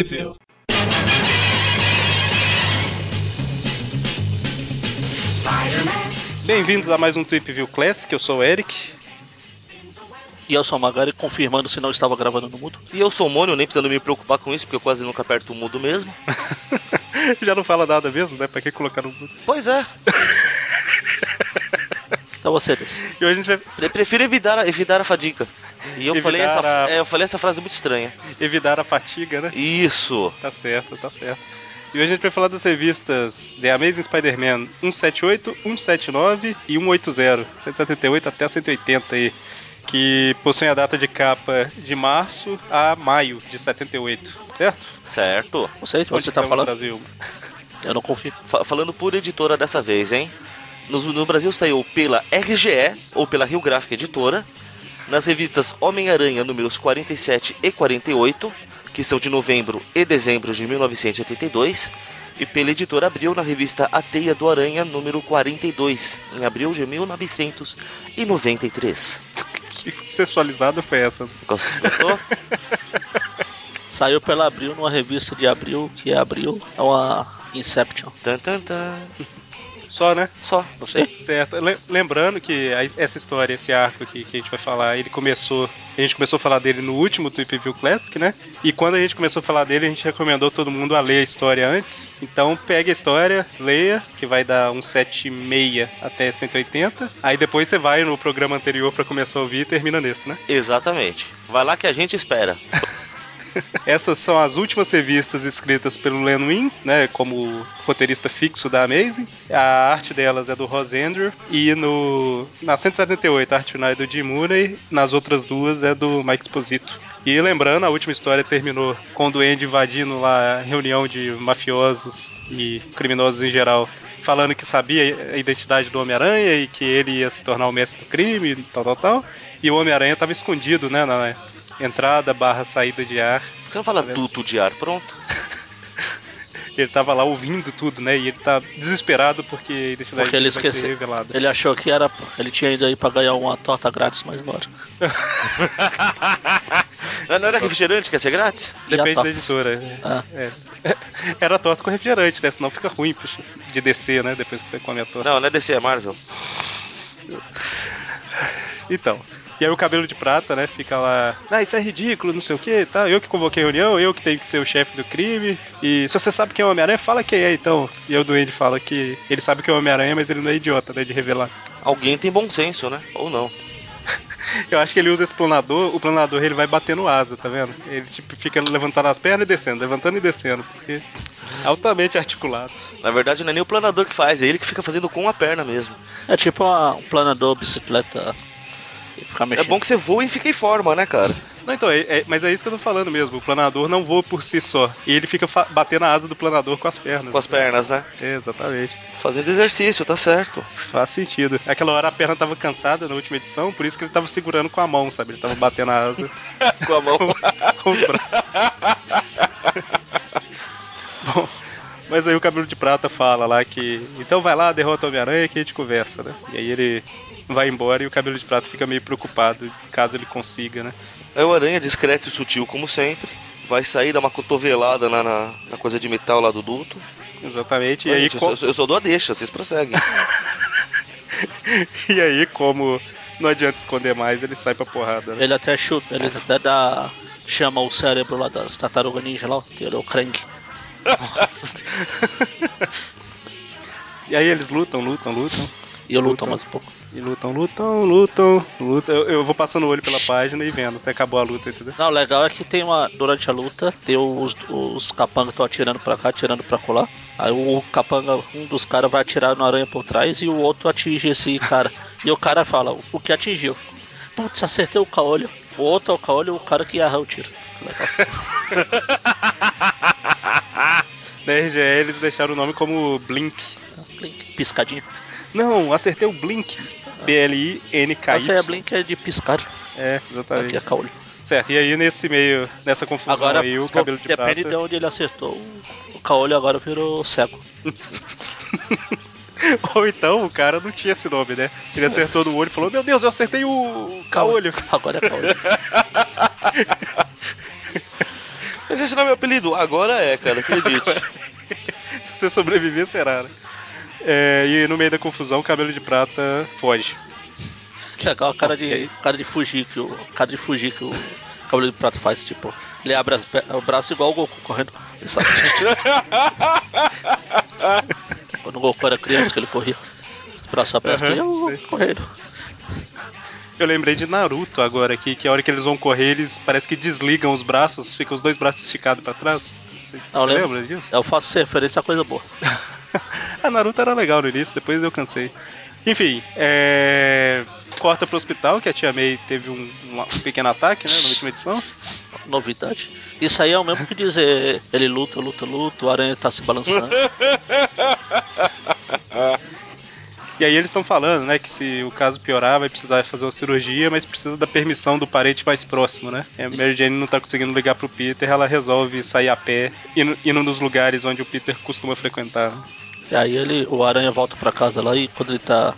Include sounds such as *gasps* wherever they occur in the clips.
View. Bem-vindos a mais um Trip View Classic, eu sou o Eric. E eu sou o Magari, confirmando se não estava gravando no mudo. E eu sou o Mônio, nem precisando me preocupar com isso, porque eu quase nunca aperto o mudo mesmo. *laughs* Já não fala nada mesmo, né? Pra que colocar no mudo? Pois é. Então você. E hoje a gente vai Eu prefiro evitar, evitar a fadiga. E eu falei, essa, a- é, eu falei essa frase muito estranha. evitar a fatiga, né? Isso. Tá certo, tá certo. E hoje a gente vai falar das revistas The Amazing Spider-Man 178, 179 e 180, 178 até 180 aí, que possuem a data de capa de março a maio de 78, certo? Certo. Não sei se você tá falando. Brasil? *laughs* Eu não confio. Fa- falando por editora dessa vez, hein? No, no Brasil saiu pela RGE, ou pela Rio Gráfica Editora, nas revistas Homem-Aranha números 47 e 48, que são de novembro e dezembro de 1982, e pela editora Abril na revista A Teia do Aranha número 42, em abril de 1993. Que sexualizada foi essa? Gost- Gostou? *laughs* Saiu pela Abril numa revista de Abril, que é Abril, é uma Inception. tan, tan, tan. Só, né? Só. Não sei. *laughs* Certo. Le- Lembrando que essa história, esse arco aqui que a gente vai falar, ele começou. A gente começou a falar dele no último Tweep View Classic, né? E quando a gente começou a falar dele, a gente recomendou todo mundo a ler a história antes. Então pegue a história, leia, que vai dar um 7,6 até 180. Aí depois você vai no programa anterior pra começar a ouvir e termina nesse, né? Exatamente. Vai lá que a gente espera. Essas são as últimas revistas escritas pelo Len Wein, né, como roteirista fixo da Amazing. A arte delas é do Ross Andrew e no na 178 a arte final é do Jim Mooney, nas outras duas é do Mike Exposito. E lembrando, a última história terminou com o Duende invadindo lá a reunião de mafiosos e criminosos em geral, falando que sabia a identidade do Homem-Aranha e que ele ia se tornar o mestre do crime, tal, tal, tal. E o Homem-Aranha estava escondido, né, na entrada barra saída de ar Você não fala Tá duto de ar, pronto? *laughs* Ele tava lá ouvindo tudo, né? E ele tá desesperado porque Porque ele esqueceu. Ele achou que era. Ele tinha ido aí pra ganhar uma torta grátis, mas não era. *laughs* Não era refrigerante que ia ser grátis? Depende da editora. Ah. É. *laughs* Era torta com refrigerante, né? Senão fica ruim de descer, né? Depois que você come a torta. Não, não é DC, é Marvel. Então. E aí o cabelo de prata, né? Fica lá. Ah, isso é ridículo, não sei o que, tá? Eu que convoquei a reunião, eu que tenho que ser o chefe do crime. E se você sabe quem é o Homem-Aranha, fala quem é então. E o Duende fala que ele sabe que é o Homem-Aranha, mas ele não é idiota, né? De revelar. Alguém tem bom senso, né? Ou não. *laughs* Eu acho que ele usa esse planador, o planador ele vai batendo asa, tá vendo? Ele tipo fica levantando as pernas e descendo, levantando e descendo, porque é altamente articulado. Na verdade, não é nem o planador que faz, é ele que fica fazendo com a perna mesmo. É tipo uma- um planador bicicleta. É bom que você voa e fica em forma, né, cara? Não, então, é- é- mas é isso que eu tô falando mesmo. O planador não voa por si só. E ele fica batendo a asa do planador com as pernas. Com as pernas, né? É, exatamente. Fazendo exercício, tá certo. Faz sentido. Aquela hora a perna tava cansada na última edição, por isso que ele tava segurando com a mão, sabe? Ele tava batendo a asa *laughs* com a mão. com os braços. *laughs* Mas aí o cabelo de prata fala lá que. Então vai lá, derrota o Homem-Aranha que a gente conversa, né? E aí ele vai embora e o cabelo de prata fica meio preocupado caso ele consiga, né? Aí o aranha, discreto e sutil como sempre, vai sair, dar uma cotovelada na, na, na coisa de metal lá do duto. Exatamente. E aí, gente, eu, sou- eu sou do a deixa, vocês prosseguem. *laughs* e aí, como não adianta esconder mais, ele sai pra porrada, né? Ele até chuta, ele até dá. chama o cérebro lá das tartarugas ninja lá, que ele é o Krang. E aí eles lutam, lutam, lutam. E eu luto Lutam. mais um pouco. E lutam, lutam, lutam, lutam. Eu, eu vou passando o olho pela página e vendo se acabou a luta, entendeu? Não, o legal é que tem uma. Durante a luta, tem os, os capangas estão atirando pra cá, atirando pra colar. Aí o capanga, um dos caras vai atirar no aranha por trás e o outro atinge esse cara. e o cara fala, o que atingiu? Putz, acertei o caolho. O outro é o caolho, o cara que erra o tiro. Legal. *laughs* *laughs* Na RGE eles deixaram o nome como Blink. Blink, piscadinha. Não, acertei o Blink. B-L-I-N-K-Y. Essa aí é Blink é de piscar. É, Aqui exatamente. é caolho. Certo, e aí nesse meio, nessa confusão Agora, aí, o cabelo de depende prata... de onde ele acertou. o- O caolho agora virou cego. *laughs* Ou então o cara não tinha esse nome, né? Ele acertou no olho e falou, meu Deus, eu acertei o caolho. Agora é caolho. *laughs* Mas esse não é meu apelido. Agora é, cara, acredite. *laughs* Se você sobreviver, será, né? É, e no meio da confusão, o cabelo de prata foge. Legal a cara de, cara de fugir que o cara de fugir que o cabelo de prata faz, tipo, ele abre as o braço igual o Goku correndo. Sabe? *laughs* Quando o Goku era criança que ele corria, os braços abertos e sei. correndo. Eu lembrei de Naruto agora aqui, que a hora que eles vão correr, eles parece que desligam os braços, ficam os dois braços esticados pra trás. Você Não, lembro. lembra disso? Eu faço referência a coisa boa. *laughs* a Naruto era legal no início, depois eu cansei. Enfim, é... corta pro hospital, que a tia May teve um, um pequeno ataque, né, na última edição. Novidade. Isso aí é o mesmo que dizer ele luta, luta, luta, o aranha tá se balançando. *laughs* E aí eles estão falando, né, que se o caso piorar, vai precisar fazer uma cirurgia, mas precisa da permissão do parente mais próximo, né? E a Mary Jane não tá conseguindo ligar pro Peter, ela resolve sair a pé, indo, indo nos lugares onde o Peter costuma frequentar. né? E aí ele, o aranha volta pra casa lá e quando ele tá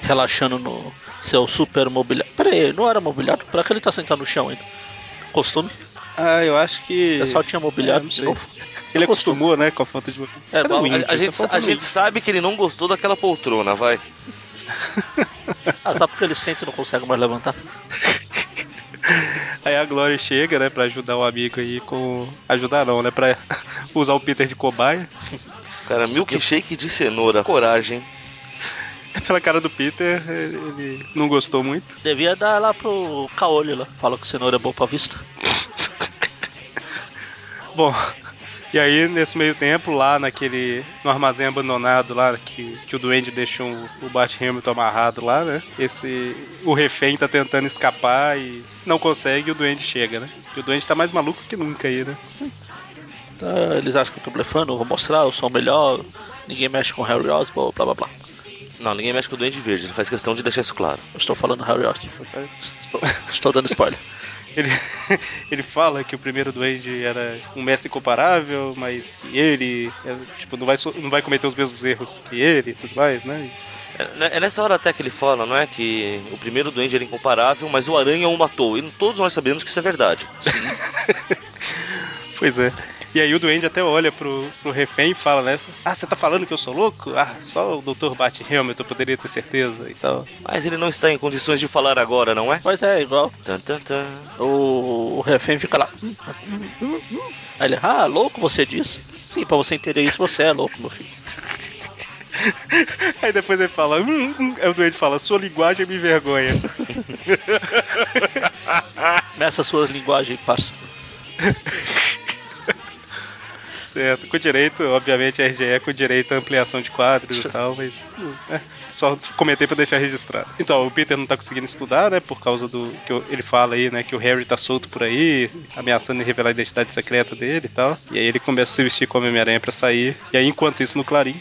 relaxando no seu super mobiliário. Pera aí, não era mobiliário? Pra que ele tá sentado no chão ainda? Costume? Ah, eu acho que... O pessoal tinha É, mobiliário não de sei. novo. Ele acostumou, né, com a falta de... É, o A, a gente, Tá faltando a gente sabe que ele não gostou daquela poltrona, vai. *laughs* Ah, sabe porque ele senta e não consegue mais levantar? Aí a Glória chega, né, pra ajudar o amigo aí com... Ajudar não, né, pra *laughs* usar o Peter de cobaia. Cara, milkshake de cenoura. Coragem. Pela cara do Peter, ele não gostou muito. Devia dar lá pro caolho lá. Fala que cenoura é boa pra vista. Bom, e aí nesse meio tempo, lá naquele. no armazém abandonado lá, que, que o Duende deixou o, Bart Hamilton amarrado lá, né? Esse. O refém tá tentando escapar e não consegue e o Duende chega, né? E o Duende tá mais maluco que nunca aí, né? Tá, eles acham que eu tô blefando, eu vou mostrar, eu sou o melhor. Ninguém mexe com Harry Osborn, blá blá blá. Não, ninguém mexe com o Duende Verde, ele faz questão de deixar isso claro. Eu estou falando Harry Osborn. Estou, estou dando spoiler. *laughs* Ele, *laughs* ele fala que o primeiro Duende era um mestre incomparável, mas que ele é, tipo, não, vai, não vai cometer os mesmos erros que ele e tudo mais, né? É, é nessa hora até que ele fala, não é? Que o primeiro Duende era incomparável, mas o Aranha o matou. E todos nós sabemos que isso é verdade. *laughs* Pois é. E aí o Duende até olha pro, pro refém e fala, né? Ah, você tá falando que eu sou louco? Ah, só o Dr. Bat Hamilton poderia ter certeza e tal. Mas ele não está em condições de falar agora, não é? Mas é igual. Tan, tan, tan. O, o refém fica lá. "Hum, hum, hum, hum." Aí ele, ah, louco você disse? Sim, pra você entender isso, você é louco, meu filho. *laughs* Aí depois ele fala, hum, hum. Aí o Duende fala, sua linguagem me envergonha. *laughs* Meça suas linguagens, parça. *laughs* certo, com direito, obviamente a RGE com direito à ampliação de quadros e tal, mas. é, só comentei pra deixar registrado. Então, o Peter não tá conseguindo estudar, né? Por causa do. que ele fala aí, né? Que o Harry tá solto por aí, ameaçando revelar a identidade secreta dele e tal. E aí ele começa a se vestir como Homem-Aranha pra sair. E aí, enquanto isso, no Clarim,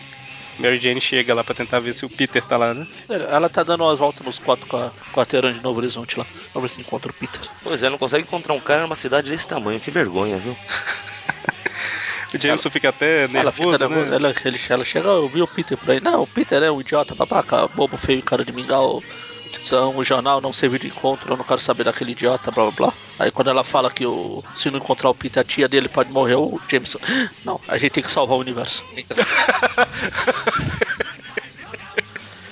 Mary Jane chega lá pra tentar ver se o Peter tá lá, né? Ela tá dando umas voltas nos quatro qua- quarteirões de Novo Horizonte lá. Pra ver se encontra o Peter. Pois é, não consegue encontrar um cara numa cidade desse tamanho. Que vergonha, viu? *laughs* O Jameson fica até ela fica nervoso, nervosa, né? ela, ele, ela chega, eu vi o Peter por aí. Não, o Peter é um idiota, babaca, bobo, feio, cara de mingau. São o jornal não serviu de encontro, eu não quero saber daquele idiota, blá blá blá. Aí quando ela fala que o, se não encontrar o Peter, a tia dele pode morrer, o Jameson. *gasps* Não, a gente tem que salvar o universo. Entra. *laughs*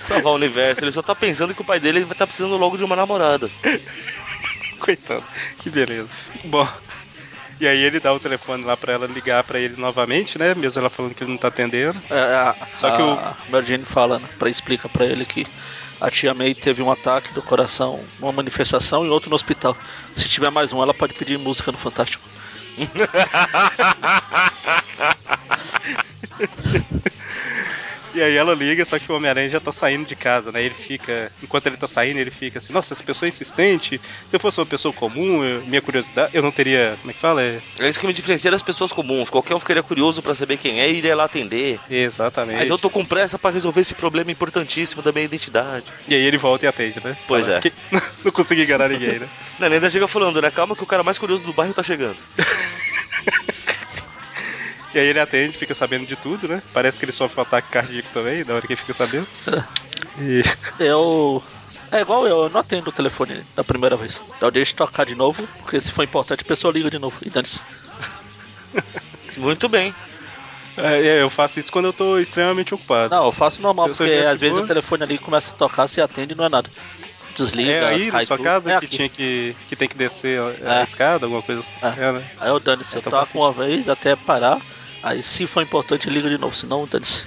Salvar o universo. Ele só tá pensando que o pai dele vai estar precisando logo de uma namorada. *laughs* Coitado, que beleza. Bom, e aí ele dá o telefone lá pra ela ligar pra ele novamente, né? Mesmo ela falando que ele não tá atendendo. É, a, Só a, que o- Mary Jane fala, né, pra explica pra ele que a tia May teve um ataque do coração, uma manifestação e outro no hospital. Se tiver mais um, ela pode pedir música no Fantástico. *laughs* E aí ela liga, só que o Homem-Aranha já tá saindo de casa, né? Ele fica. Enquanto ele tá saindo, ele fica assim, nossa, essa pessoa é insistente. Se eu fosse uma pessoa comum, eu- minha curiosidade, eu não teria. Como é que fala? É, É isso que me diferencia das pessoas comuns. Qualquer um ficaria curioso pra saber quem é e iria lá atender. exatamente. Mas eu tô com pressa pra resolver esse problema importantíssimo da minha identidade. E aí ele volta e atende, né? Pois Fala é. que- *laughs* não consegui enganar ninguém, né? Não, ele ainda chega falando, né? Calma que o cara mais curioso do bairro tá chegando. *laughs* E aí ele atende, fica sabendo de tudo, né? Parece que ele sofre um ataque cardíaco também, da hora que ele fica sabendo. *laughs* E. Eu. É igual eu, eu não atendo o telefone da primeira vez. Eu deixo tocar de novo, porque se for importante a pessoa liga de novo. E dane-se. *laughs* Muito bem. É, é, eu faço isso quando eu tô extremamente ocupado. Não, eu faço normal, Se porque às vezes for- o telefone ali começa a tocar, você atende e não é nada. Desliga, é aí na sua tudo. casa é que aqui. tinha que, que tem que descer a, É. escada, alguma coisa assim. É. É, né? Aí eu dane-se, eu Então toco uma vez até parar. Aí se for importante, liga de novo, senão dane-se.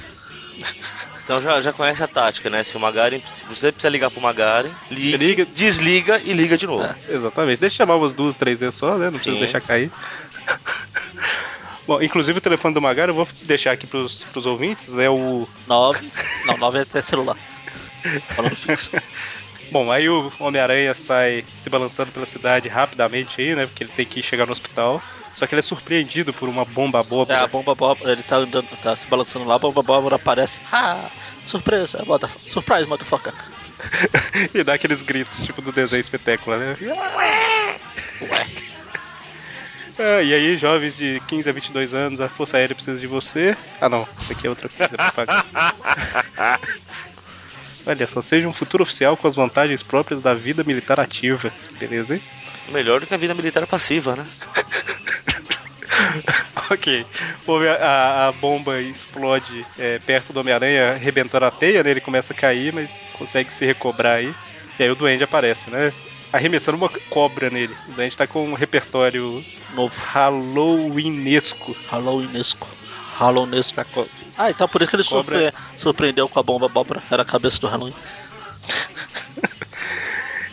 Então já, já conhece a tática, né? Se o Magaren, se você precisa ligar pro Magaren, liga, Liga. desliga e liga de novo. É. Exatamente. Deixa eu chamar umas duas, três vezes só, né? Não precisa deixar cair. *laughs* Bom, inclusive o telefone do Magari eu vou deixar aqui pros, pros ouvintes, é o 9. Não, 9 é até celular. Falando fixo. *laughs* Bom, aí o Homem-Aranha sai se balançando pela cidade rapidamente aí, né? Porque ele tem que chegar no hospital. Só que ele é surpreendido por uma bomba boba. É, a bomba Bóbora, ele tá andando, tá se balançando lá, a bomba Bóbora aparece. Ah, surpresa, mother, surprise, motherfucker. *laughs* e dá aqueles gritos, tipo do desenho espetáculo, né? Ué. Ah, e aí, jovens de 15 a 22 anos, a Força Aérea precisa de você. Ah, não, isso aqui é outra coisa. é. *laughs* Olha só, seja um futuro oficial com as vantagens próprias da vida militar ativa. Beleza, hein? Melhor do que a vida militar passiva, né? *laughs* *laughs* ok. A, a- bomba explode é, perto do Homem-Aranha, arrebentando a teia, né? Ele começa a cair, mas consegue se recobrar aí. E aí o Duende aparece, né? Arremessando uma cobra nele. O Duende tá com um repertório Novo. halloweenesco. Halloweenesco. Halloweenesco. Sacou? Ah, então por isso que ele surpre- surpreendeu com a bomba Bóbora. Era a cabeça do Halloween. *laughs*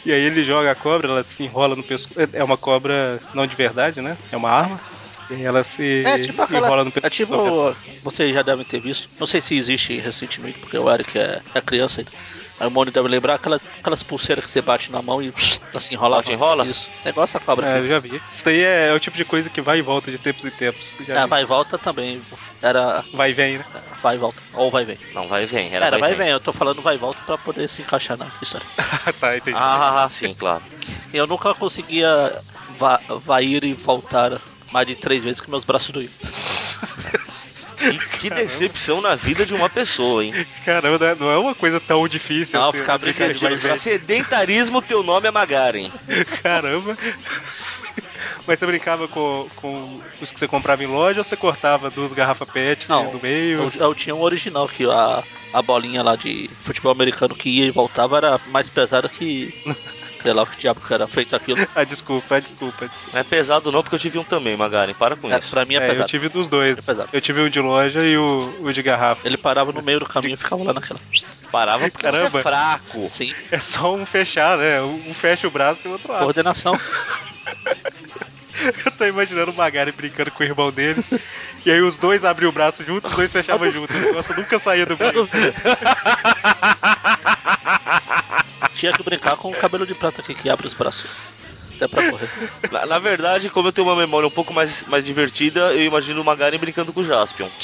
E aí ele joga a cobra, ela se enrola no pescoço. É uma cobra não de verdade, né? É uma arma. Ela se É tipo aquela. enrola no É pescoço. tipo. Vocês já devem ter visto. Não sei se existe recentemente, porque o Eric é, é criança ainda. Aí o Mônio deve lembrar aquela, aquelas pulseiras que você bate na mão e ela se enrola. Bate enrola? Isso. É igual essa cobra. É, eu assim. já vi. Isso daí é, é o tipo de coisa que vai e volta de tempos em tempos. Já É, vi. vai e volta também. Era. Vai e vem, né? Vai e volta. Ou vai e vem. Não, vai e vem. Era, Era, vai e vem. vem. Eu tô falando vai e volta pra poder se encaixar na história. *laughs* tá, entendi. Ah, sim, claro. Eu nunca conseguia va vai ir e voltar mais de três vezes que meus braços doíam. Que, que decepção na vida de uma pessoa, hein? Caramba, né? não é uma coisa tão difícil Não, assim. ficar né? Brincando. Sedentarismo, teu nome é Magaren. Caramba. Mas você brincava com, com os que você comprava em loja ou você cortava duas garrafas PET Não, no meio? Eu, eu tinha um original que a, a bolinha lá de futebol americano que ia e voltava era mais pesada que. Sei lá o que diabo que era feito aquilo. *laughs* Ah, desculpa, ah, desculpa, desculpa. Não é pesado não, porque eu tive um também, Magaren. Para com É, isso. pra mim é, É, eu pesado. tive dos dois. É pesado. Eu tive o de loja e o, o de garrafa. Ele parava no meio do caminho e ficava lá naquela. Parava porque você Caramba. é fraco. Sim, É só um fechar, né? Um fecha o braço e o outro abre. coordenação. *laughs* Eu tô imaginando o Magari brincando com o irmão dele. e aí os dois abriam o braço juntos, os dois fechavam juntos. O negócio nunca saía do *laughs* meio. Tinha que brincar com o cabelo de prata aqui que abre os braços. Até pra correr. *laughs* Na, na verdade, como eu tenho uma memória um pouco mais, mais divertida, eu imagino o Magaren brincando com o Jaspion. *laughs*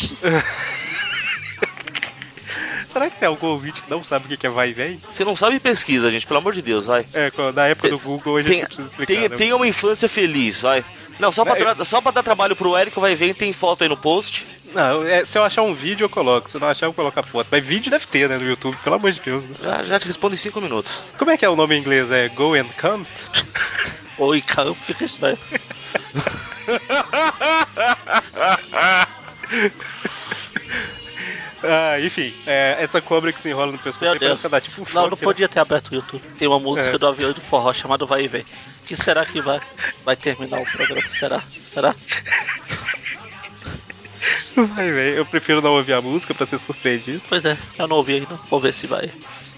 Será que tem algum ouvinte que não sabe o que é vai e vem? Você não sabe pesquisa, gente, pelo amor de Deus, vai. É, na época do Google a gente Tem- precisa explicar. Tenha, né? tenha uma infância feliz, vai. Não, só pra, tra- só pra dar trabalho pro Eric, vai ver, tem foto aí no post. Não, é, se eu achar um vídeo eu coloco, se eu não achar eu coloco a foto. Mas vídeo deve ter, né, no YouTube, pelo amor de Deus. né? Já, já te respondo em 5 minutos. Como é que é o nome em inglês? É Go and Come? *laughs* Ou em campo fica estranho. *laughs* Ah, enfim, é, essa cobra que se enrola no pescoço Meu Deus. dá tipo um Não, não né? podia ter aberto o YouTube. Tem uma música É. do avião do forró chamado Vai e Vem. Que será que vai, vai terminar o programa? Será? Será? *laughs* Vai, velho. Eu prefiro não ouvir a música pra ser surpreendido. Pois é, eu não ouvi ainda. Vou ver se vai.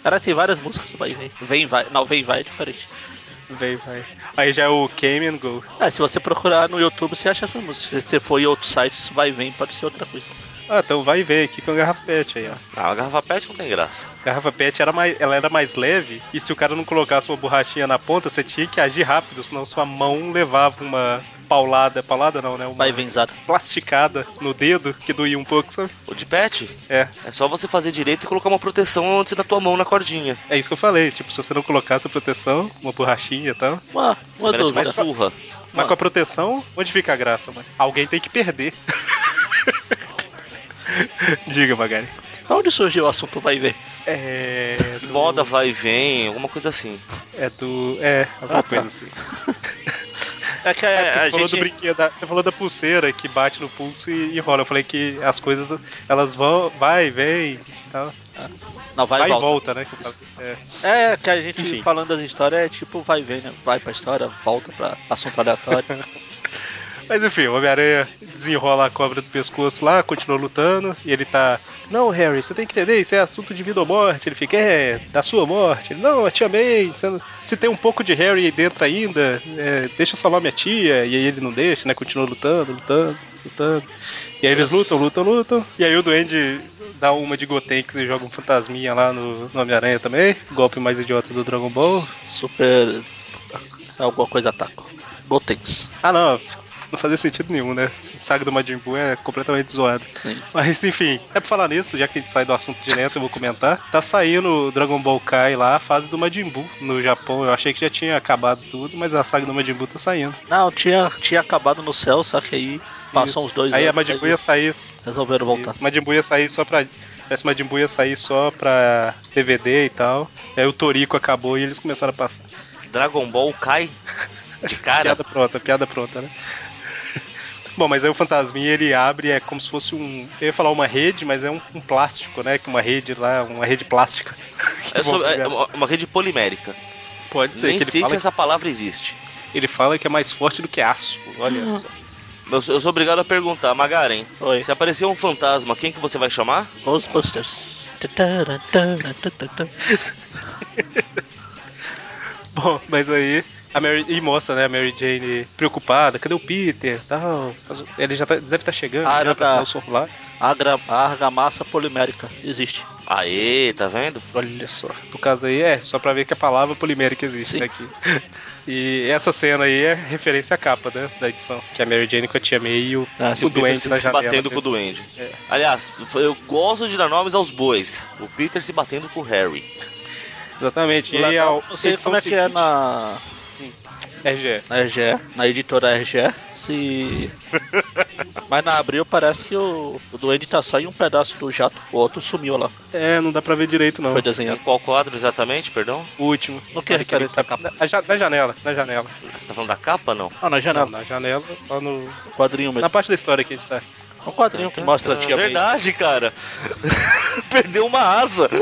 Cara, tem várias músicas Vai e Vem. Vem, vai. Não, Vem, vai é diferente. Vem, vai. Aí já é o Came and Go. É, se você procurar no YouTube, você acha essa música. Se você for em outros sites, Vai e Vem pode ser outra coisa. Ah, então vai e vem aqui com a garrafa PET aí, ó. Ah, a garrafa PET não tem graça. A garrafa PET era mais, ela era mais leve e se o cara não colocasse uma borrachinha na ponta, você tinha que agir rápido, senão sua mão levava uma paulada, paulada não, né? Uma Vai Venzada. plasticada no dedo que doía um pouco, sabe? O de PET É, é só você fazer direito e colocar uma proteção antes da tua mão na cordinha. é isso que eu falei. Tipo, se você não colocasse a proteção, uma borrachinha e tal. Uma, uma dúvida. mais surra. Mas com a proteção, onde fica a graça, mano? Alguém tem que perder. *laughs* Diga, Magari. Onde surgiu o assunto Vai e Vem? É. *laughs* do- Moda vai e vem, alguma coisa assim. É do. É, alguma Ah, tá. coisa assim. *laughs* É que É, você, a falou gente... do brinquedo, da- você falou da pulseira que bate no pulso e, e rola. Eu falei que as coisas, elas vão, vai, vem e tal. Não, vai, Vai, e volta. volta, né? É. É, que a gente Enfim. falando das histórias é tipo vai e vem, né? Vai pra história, volta pra assunto aleatório. *laughs* Mas enfim, o Homem-Aranha desenrola a cobra do pescoço lá, continua lutando, e ele tá. Não, Harry, você tem que entender, isso é assunto de vida ou morte. Ele fica, é, da sua morte. Ele, não, eu te amei. Não- se tem um pouco de Harry aí dentro ainda, é, deixa eu salvar minha tia. E aí ele não deixa, né? Continua lutando, lutando, lutando. E aí eles lutam, lutam, lutam. E aí o Duende dá uma de Gotenks e joga um fantasminha lá no, no Homem-Aranha também. Golpe mais idiota do Dragon Ball. Super. Alguma coisa ataca. Gotenks. Ah, não. Não fazia sentido nenhum, né? A saga do Majin Buu é completamente zoada. Sim. Mas enfim, é pra falar nisso, já que a gente sai do assunto direto, eu vou comentar. Tá saindo o Dragon Ball Kai lá, a fase do Majin Buu no Japão. Eu achei que já tinha acabado tudo, mas a saga do Majin Buu tá saindo. Não, tinha, tinha acabado no céu, só que aí passou Isso. uns dois Aí a anos. Majin Buu ia sair. resolveram voltar. Isso. Majin Buu ia sair só pra. Esse Majin Buu ia sair só pra DVD e tal. Aí o Toriko acabou e eles começaram a passar. Dragon Ball cai *laughs* de cara. Piada pronta, piada pronta, né? Bom, mas aí o fantasminha ele abre, é como se fosse um. Eu ia falar uma rede, mas é um, um plástico, né? Que uma rede lá, uma rede plástica. *laughs* Que É, só- é uma, rede polimérica. Pode ser Nem que ele sei fala, se essa palavra existe. ele fala que é mais forte do que aço. Olha só. Eu sou, eu sou obrigado a perguntar, Magaren, Oi. se aparecer um fantasma, quem que você vai chamar? Ghostbusters. Bom, mas aí a Mary e mostra, né, a Mary Jane preocupada, cadê o Peter? Tal. Ele já tá- deve estar chegando, Ah, né, já pra tá. o. Agra, a argamassa polimérica existe. Aê, tá vendo? Olha só. No caso aí é só pra ver que a palavra polimérica existe Sim. aqui. E essa cena aí é referência à capa, né, da edição, que é a Mary Jane com a Tia May e o, Ah, o Duende se, na se janela. batendo com o. Duende. É. Aliás, eu gosto de dar nomes aos bois. O Peter se batendo com o Harry. Exatamente. E aí a Legal. Não sei como é que é seguinte- na, RGE. na RGE, na editora RGE, se. Mas na Abril parece que o, o Duende tá só em um pedaço do jato, o outro sumiu lá. É, não dá pra ver direito não. Foi Em desenhado. qual quadro exatamente, perdão? O último. No que é referência à tá- capa? Na, na janela, na janela. Você tá falando da capa, não? Ah, na Não, janela, na janela, lá no. no quadrinho mesmo. Na parte da história que a gente tá. Um quadrinho que mostra a tia May. Verdade, cara. *laughs* Perdeu uma asa. *laughs*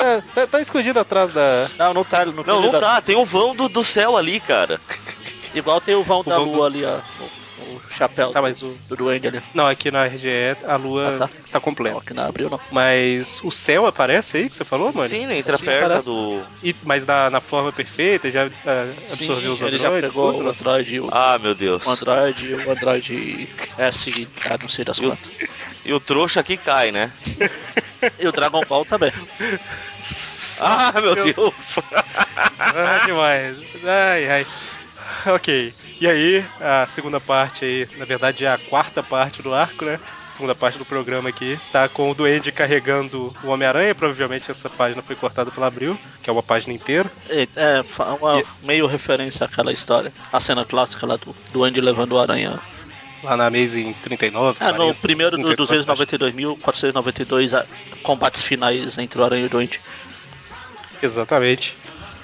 É, tá, tá escondido atrás da. Não, não tá. No Não, não da- tá. Tem o vão do, do céu ali, cara. Igual tem o vão da vão lua dos- ali, ó. Chapéu Tá, mas o. do Duende ali. Não, aqui na RGE a lua Ah, tá. tá. completa. Não, aqui na Abril não. Mas o céu aparece aí que você falou, mano? Sim, entra Sim, perto parece. do. E, mas na, na forma perfeita, já ah, absorveu os Sim, ele já androides, pegou tudo, o? Android, o, Ah, meu Deus. o Android, o Android S, ah, não sei das E o- quantas. E o trouxa aqui cai, né? E o Dragon Ball também. Ah, meu meu- Deus. Ah, demais. Ai, ai. Ok. E aí, a segunda parte aí, na verdade é a quarta parte do arco, né? Segunda parte do programa aqui, tá com o Duende carregando o Homem-Aranha. Provavelmente essa página foi cortada pela Abril, que é uma página inteira. É, é uma E- meio referência àquela história. A cena clássica lá do, Andy levando o aranha. Lá na Amazing 39. Ah, no 40, primeiro do 39, 292.492 a- combates finais entre o aranha e o Duende. Exatamente.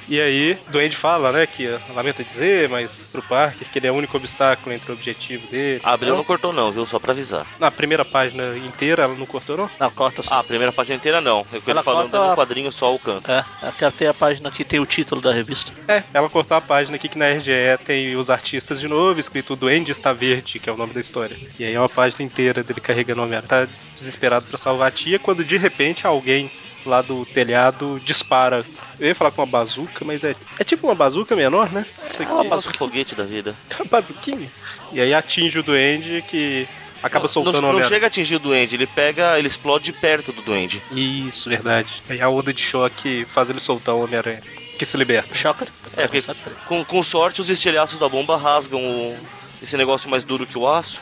E aí, Duende fala, né, que lamenta dizer, mas pro Parker que ele é o único obstáculo entre o objetivo dele. Abriu Então, não cortou não, viu? Só pra avisar. Na primeira página inteira ela não cortou, não? Não, corta assim. Ah, a primeira página inteira não. Eu Ela falando corta- no quadrinho só o canto. É, aqui tem a página que tem o título da revista. É, ela cortou a página aqui que na RGE tem os artistas de novo, escrito Duende está verde, que é o nome da história. E aí é uma página inteira dele carregando o Homem-Aranha. Tá desesperado pra salvar a tia, quando de repente alguém lá do telhado dispara. Eu ia falar com uma bazuca, mas é, é tipo uma bazuca menor, né? Isso aqui. Ah, passa o foguete da vida. *laughs* Uma bazuquinha. E aí atinge o Duende que acaba Não, soltando não, o não Homem-Aranha. chega a atingir o duende, ele pega, ele explode perto do duende. Isso, verdade. Aí a onda de choque faz ele soltar o Homem-Aranha. Que se liberta. Shocker? É, porque com, com sorte os estilhaços da bomba rasgam o- esse negócio mais duro que o aço.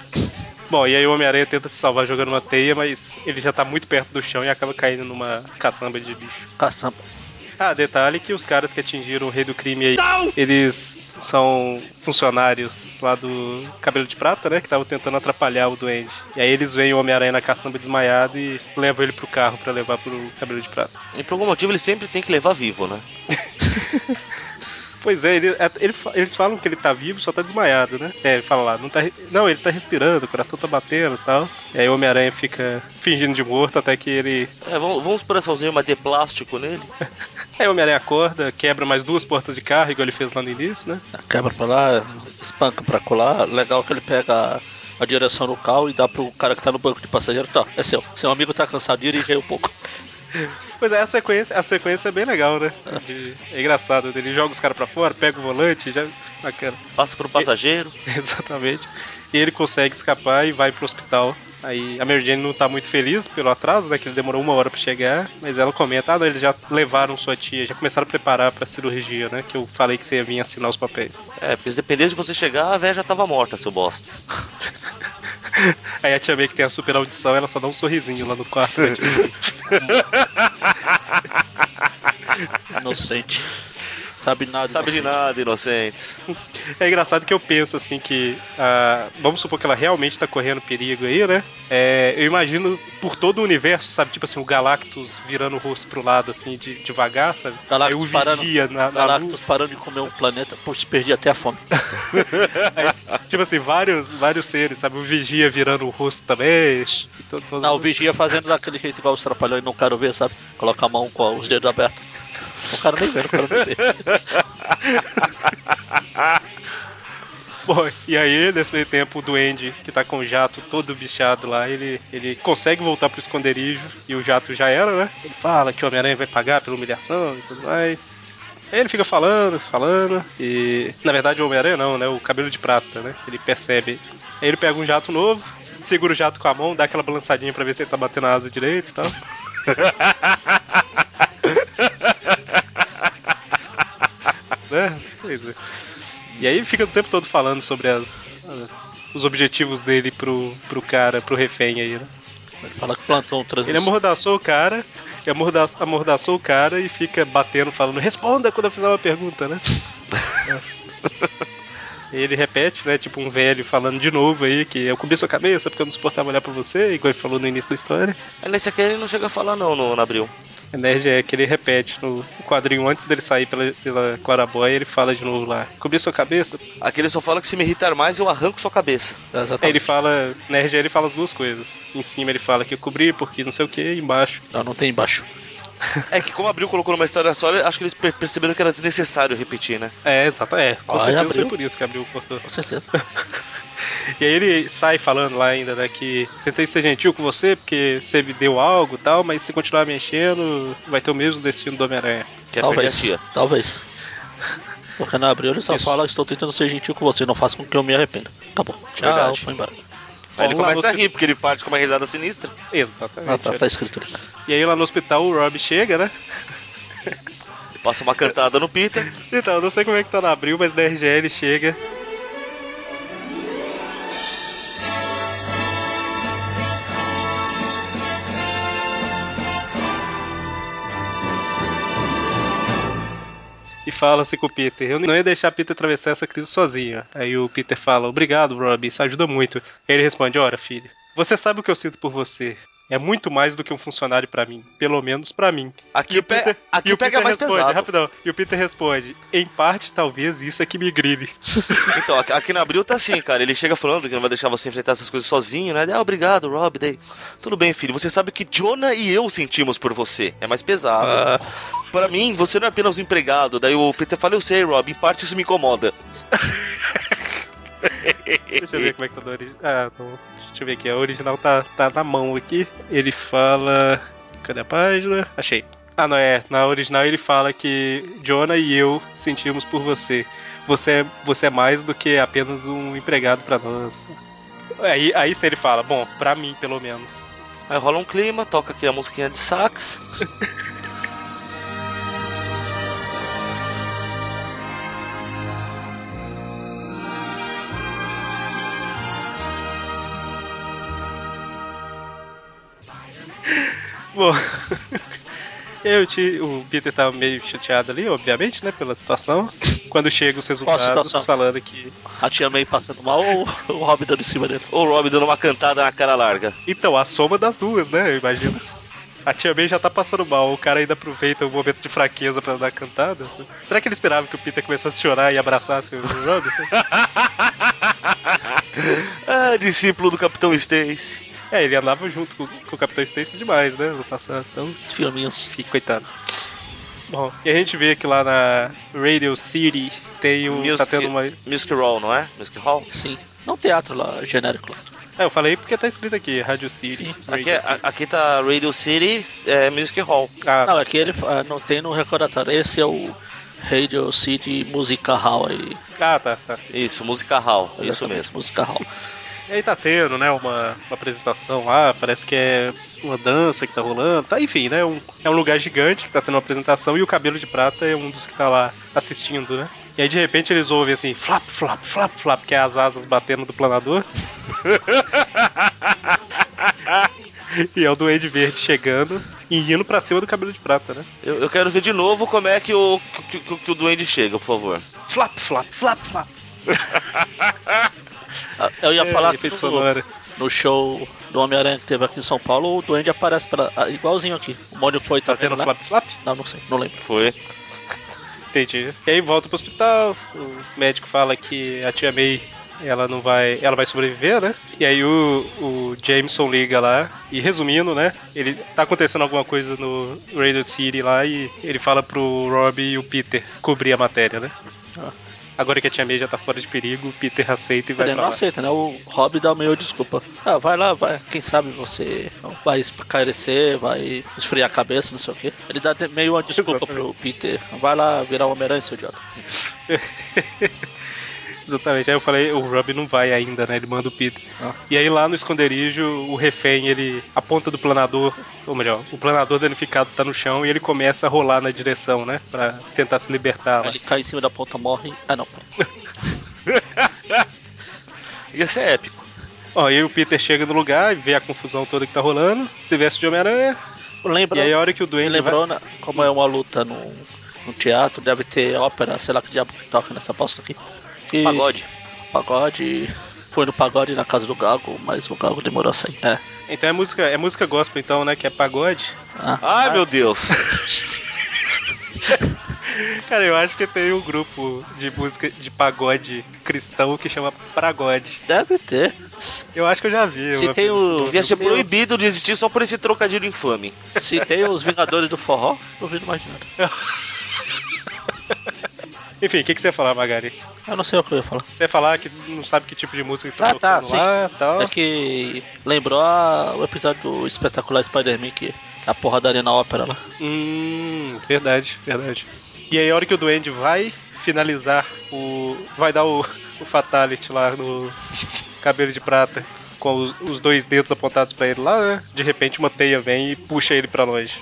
Bom, e aí o Homem-Aranha tenta se salvar jogando uma teia, mas ele já tá muito perto do chão e acaba caindo numa caçamba de bicho. Caçamba. Ah, detalhe que os caras que atingiram o rei do crime aí, eles são funcionários lá do Cabelo de Prata, né? Que estavam tentando atrapalhar o Duende. E aí eles veem o Homem-Aranha na caçamba desmaiado e levam ele pro carro pra levar pro Cabelo de Prata. E por algum motivo ele sempre tem que levar vivo, né? *laughs* Pois é, ele, é, ele, eles falam que ele tá vivo, só tá desmaiado, né? É, ele fala lá, não, tá, não, ele tá respirando, o coração tá batendo e tal. E aí o Homem-Aranha fica fingindo de morto até que ele. É, vamos, vamos por essa usina de plástico nele. *laughs* aí o Homem-Aranha acorda, quebra mais duas portas de carro, igual ele fez lá no início, né? Quebra pra lá, espanca pra colar. Legal que ele pega a direção do carro e dá pro cara que tá no banco de passageiro. Tá, é seu. Seu amigo tá cansado, dirige aí um pouco. Pois é, a sequência, a sequência é bem legal, né? De, é engraçado, ele joga os caras pra fora, pega o volante, já. Bacana. Passa pro passageiro. E, *laughs* exatamente. E ele consegue escapar e vai pro hospital. Aí a Mary Jane não tá muito feliz pelo atraso, né? Que ele demorou uma hora pra chegar. Mas ela comenta: ah, não, eles já levaram sua tia, já começaram a preparar pra cirurgia, né? Que eu falei que você ia vir assinar os papéis. É, porque se dependesse de você chegar, a velha já tava morta, seu bosta. *laughs* *laughs* Aí a tia May que tem a super audição, ela só dá um sorrisinho lá no quarto. Né? *laughs* Inocente. Sabe nada. Sabe de nada, inocentes. *laughs* É engraçado que eu penso assim que. Uh, vamos supor que ela realmente tá correndo perigo aí, né? É, eu imagino por todo o universo, sabe? Tipo assim, o Galactus virando o rosto pro lado, assim, de, devagar, sabe? Galactus parando, vigia na, na Galactus parando de comer um planeta, pô, se perdi até a fome. *laughs* aí, tipo assim, vários, vários seres, sabe? O vigia virando o rosto também. Todo, Não, o vigia fazendo daquele jeito igual os trapalhões, não quero ver, sabe? Coloca a mão com os dedos abertos. O cara nem vendo, o cara nem. Bom, e aí, nesse meio tempo, o Duende, que tá com o jato todo bichado lá, ele, ele consegue voltar pro esconderijo e o jato já era, né? Ele fala que o Homem-Aranha vai pagar pela humilhação e tudo mais. Aí ele fica falando, falando, e na verdade o Homem-Aranha não, né? O cabelo de prata, né? Ele percebe. Aí ele pega um jato novo, segura o jato com a mão, dá aquela balançadinha pra ver se ele tá batendo a asa direito e tal. *laughs* né? E aí ele fica o tempo todo falando sobre as, as, os objetivos dele pro, pro cara, pro refém aí, né? Ele fala que plantou um Ele amordaçou o cara, amordaçou, amordaçou o cara e fica batendo, falando, responda quando eu fizer uma pergunta, né? *laughs* E ele repete, né? Tipo um velho falando de novo aí que eu cobri sua cabeça porque eu não suportava olhar pra você, igual ele falou no início da história. Nesse aqui ele não chega a falar não no, no abril. A nerd é que ele repete no quadrinho antes dele sair pela, pela Claraboy, ele fala de novo lá. Cobrir sua cabeça? Aqui ele só fala que se me irritar mais, eu arranco sua cabeça. É, ele fala, nerd ele fala as duas coisas. Em cima ele fala que eu cobri porque não sei o que, embaixo. Não, não tem embaixo. É que como abriu colocou numa história só, acho que eles perceberam que era desnecessário repetir, né? É, exato, é. Com Ah, certeza abriu. foi por isso que abriu cortou. Com certeza. *laughs* E aí ele sai falando lá ainda, né, que tentei ser gentil com você porque você me deu algo e tal, mas se continuar me enchendo, vai ter o mesmo destino do Homem-Aranha. É talvez. tia. Talvez. Porque na abril ele só Isso. fala, estou tentando ser gentil com você, não faça com que eu me arrependa. Acabou. Tchau, Verdade. foi embora. Aí ele começa a rir, porque ele parte com uma risada sinistra. Exatamente. Ah, tá, tá escrito ali. E aí lá no hospital o Rob chega, né? Passa uma cantada no Peter. Então, eu não sei como é que tá na abril, mas na RGL chega. Fala assim com o Peter, eu não ia deixar Peter atravessar essa crise sozinho. Aí o Peter fala, obrigado, Rob, isso ajuda muito. Aí ele responde, ora, filho, você sabe o que eu sinto por você. É muito mais do que um funcionário pra mim, pelo menos pra mim. Aqui, pe Peter- aqui e o pega Peter mais responde, pesado. rapidão. E o Peter responde: em parte, talvez isso é que me grille. *laughs* Então, aqui- na Abril tá assim, cara. Ele chega falando que não vai deixar você enfrentar essas coisas sozinho, né? Ah, obrigado, Rob. Daí, tudo bem, filho. Você sabe que Jonah e eu sentimos por você. É mais pesado. Ah, Pra mim, você não é apenas um empregado. Daí o Peter fala, eu sei, Rob. Em parte isso me incomoda. *laughs* Deixa eu ver como é que tá do original. Ah, não. Deixa eu ver aqui. A original tá, tá na mão aqui. Ele fala. Cadê a página? Achei. Ah, não é. Na original ele fala que Jonah e eu sentimos por você. Você é, você é mais do que apenas um empregado pra nós. Aí, aí sim ele fala, bom, pra mim pelo menos. Aí rola um clima, toca aqui a musiquinha de sax. *laughs* Bom. *laughs* Eu te, o Peter tava meio chateado ali, obviamente, né, pela situação. Quando chegam os resultados falando que. a tia May passando mal ou o Rob dando em cima dele? O Rob dando uma cantada na cara larga. Então, a soma das duas, né? Eu imagino. A tia May já tá passando mal, o cara ainda aproveita o momento de fraqueza pra dar cantada. Será que ele esperava que o Peter começasse a chorar e abraçasse o Robinson? *laughs* ah, discípulo do Capitão Stacy. É, ele andava junto com, com o Capitão Stacy demais, né? No passado. Então, Os filminhos. fica coitado. Bom, e a gente vê que lá na Radio City tem um. Tá Music, tendo uma. Music Hall, não é? Music Hall? Sim. Não teatro lá, genérico lá. É, eu falei porque tá escrito aqui, Radio City. Radio Aqui, City. aqui tá Radio City é, Music Hall. Ah, Não, aqui ele ah, não tem no recordatório. Esse é o Radio City Musica Hall aí. ah, tá, tá. Isso, Music Hall, isso Exatamente, mesmo. Musica Hall. E aí tá tendo, né, uma, uma apresentação lá, parece que é uma dança que tá rolando. Tá, enfim, né? Um, é um lugar gigante que tá tendo uma apresentação e o cabelo de prata é um dos que tá lá assistindo, né? E aí de repente eles ouvem assim, flap, flap, flap, flap, que é as asas batendo do planador. *laughs* e é o Duende Verde chegando e indo pra cima do cabelo de prata, né? Eu, eu quero ver de novo como é que o, que, que- que o Duende chega, por favor. Flap, flap, flap, flap. *laughs* Ah, Eu ia É, falar que no, no show do Homem-Aranha que teve aqui em São Paulo, o Duende aparece pra, ah, igualzinho aqui. O Mônio foi tá Fazendo né? flap, flap. Não, não sei, não lembro. Foi. Entendi. E aí volta pro hospital, o médico fala que a tia May ela não vai. Ela vai sobreviver, né? E aí o, o Jameson liga lá e resumindo, né? Ele tá acontecendo alguma coisa no Radio City lá e ele fala pro Rob e o Peter cobrir a matéria, né? Ah. Agora que a tia May já tá fora de perigo, Peter aceita e vai Ele pra não lá. aceita, né? O Rob dá meio desculpa. Ah, vai lá, vai. Quem sabe você vai esclarecer, vai esfriar a cabeça, não sei o quê. Ele dá meio uma desculpa pro Peter. Vai lá virar o Homem-Aranha, seu idiota. *laughs* Exatamente. Aí eu falei, o Rob não vai ainda, né? Ele manda o Peter. Ah. E aí lá no esconderijo, o refém, ele a ponta do planador, ou melhor, o planador danificado tá no chão e ele começa a rolar na direção, né? Pra tentar se libertar lá. Ele cai em cima da ponta, morre. Ah, não, pera. Ia ser épico. Ó, e aí o Peter chega no lugar e vê a confusão toda que tá rolando, se veste de Homem-Aranha, Lembra, e aí a hora que o Duende lembrou, né, como é uma luta no, no teatro, deve ter ópera, sei lá que diabo que toca nessa bosta aqui. E- Pagode. Pagode. Foi no pagode na casa do Gago, mas o Gago demorou a sair. É. Então é música, é música gospel então, né? Que é pagode. Ah, Ai, meu Deus. *laughs* Cara, eu acho que tem um grupo de música de pagode cristão que chama Pragode. Deve ter. Eu acho que eu já vi. Se tem o- Devia ser proibido de existir só por esse trocadilho infame. Se tem os Vingadores do Forró, não duvido mais de nada. *laughs* Enfim, o que, que você ia falar, Magari? Eu não sei o que eu ia falar. Você ia falar que não sabe que tipo de música que tá Ah, tá, tocando sim. lá e tal. É que lembrou a- o episódio do espetacular Spider-Man que a porradaria na ópera lá. Hum, verdade, verdade. E aí a hora que o Duende vai finalizar o. vai dar o, o Fatality lá no cabelo de prata. Com os, os dois dedos apontados pra ele lá, né? De repente uma teia vem e puxa ele pra longe.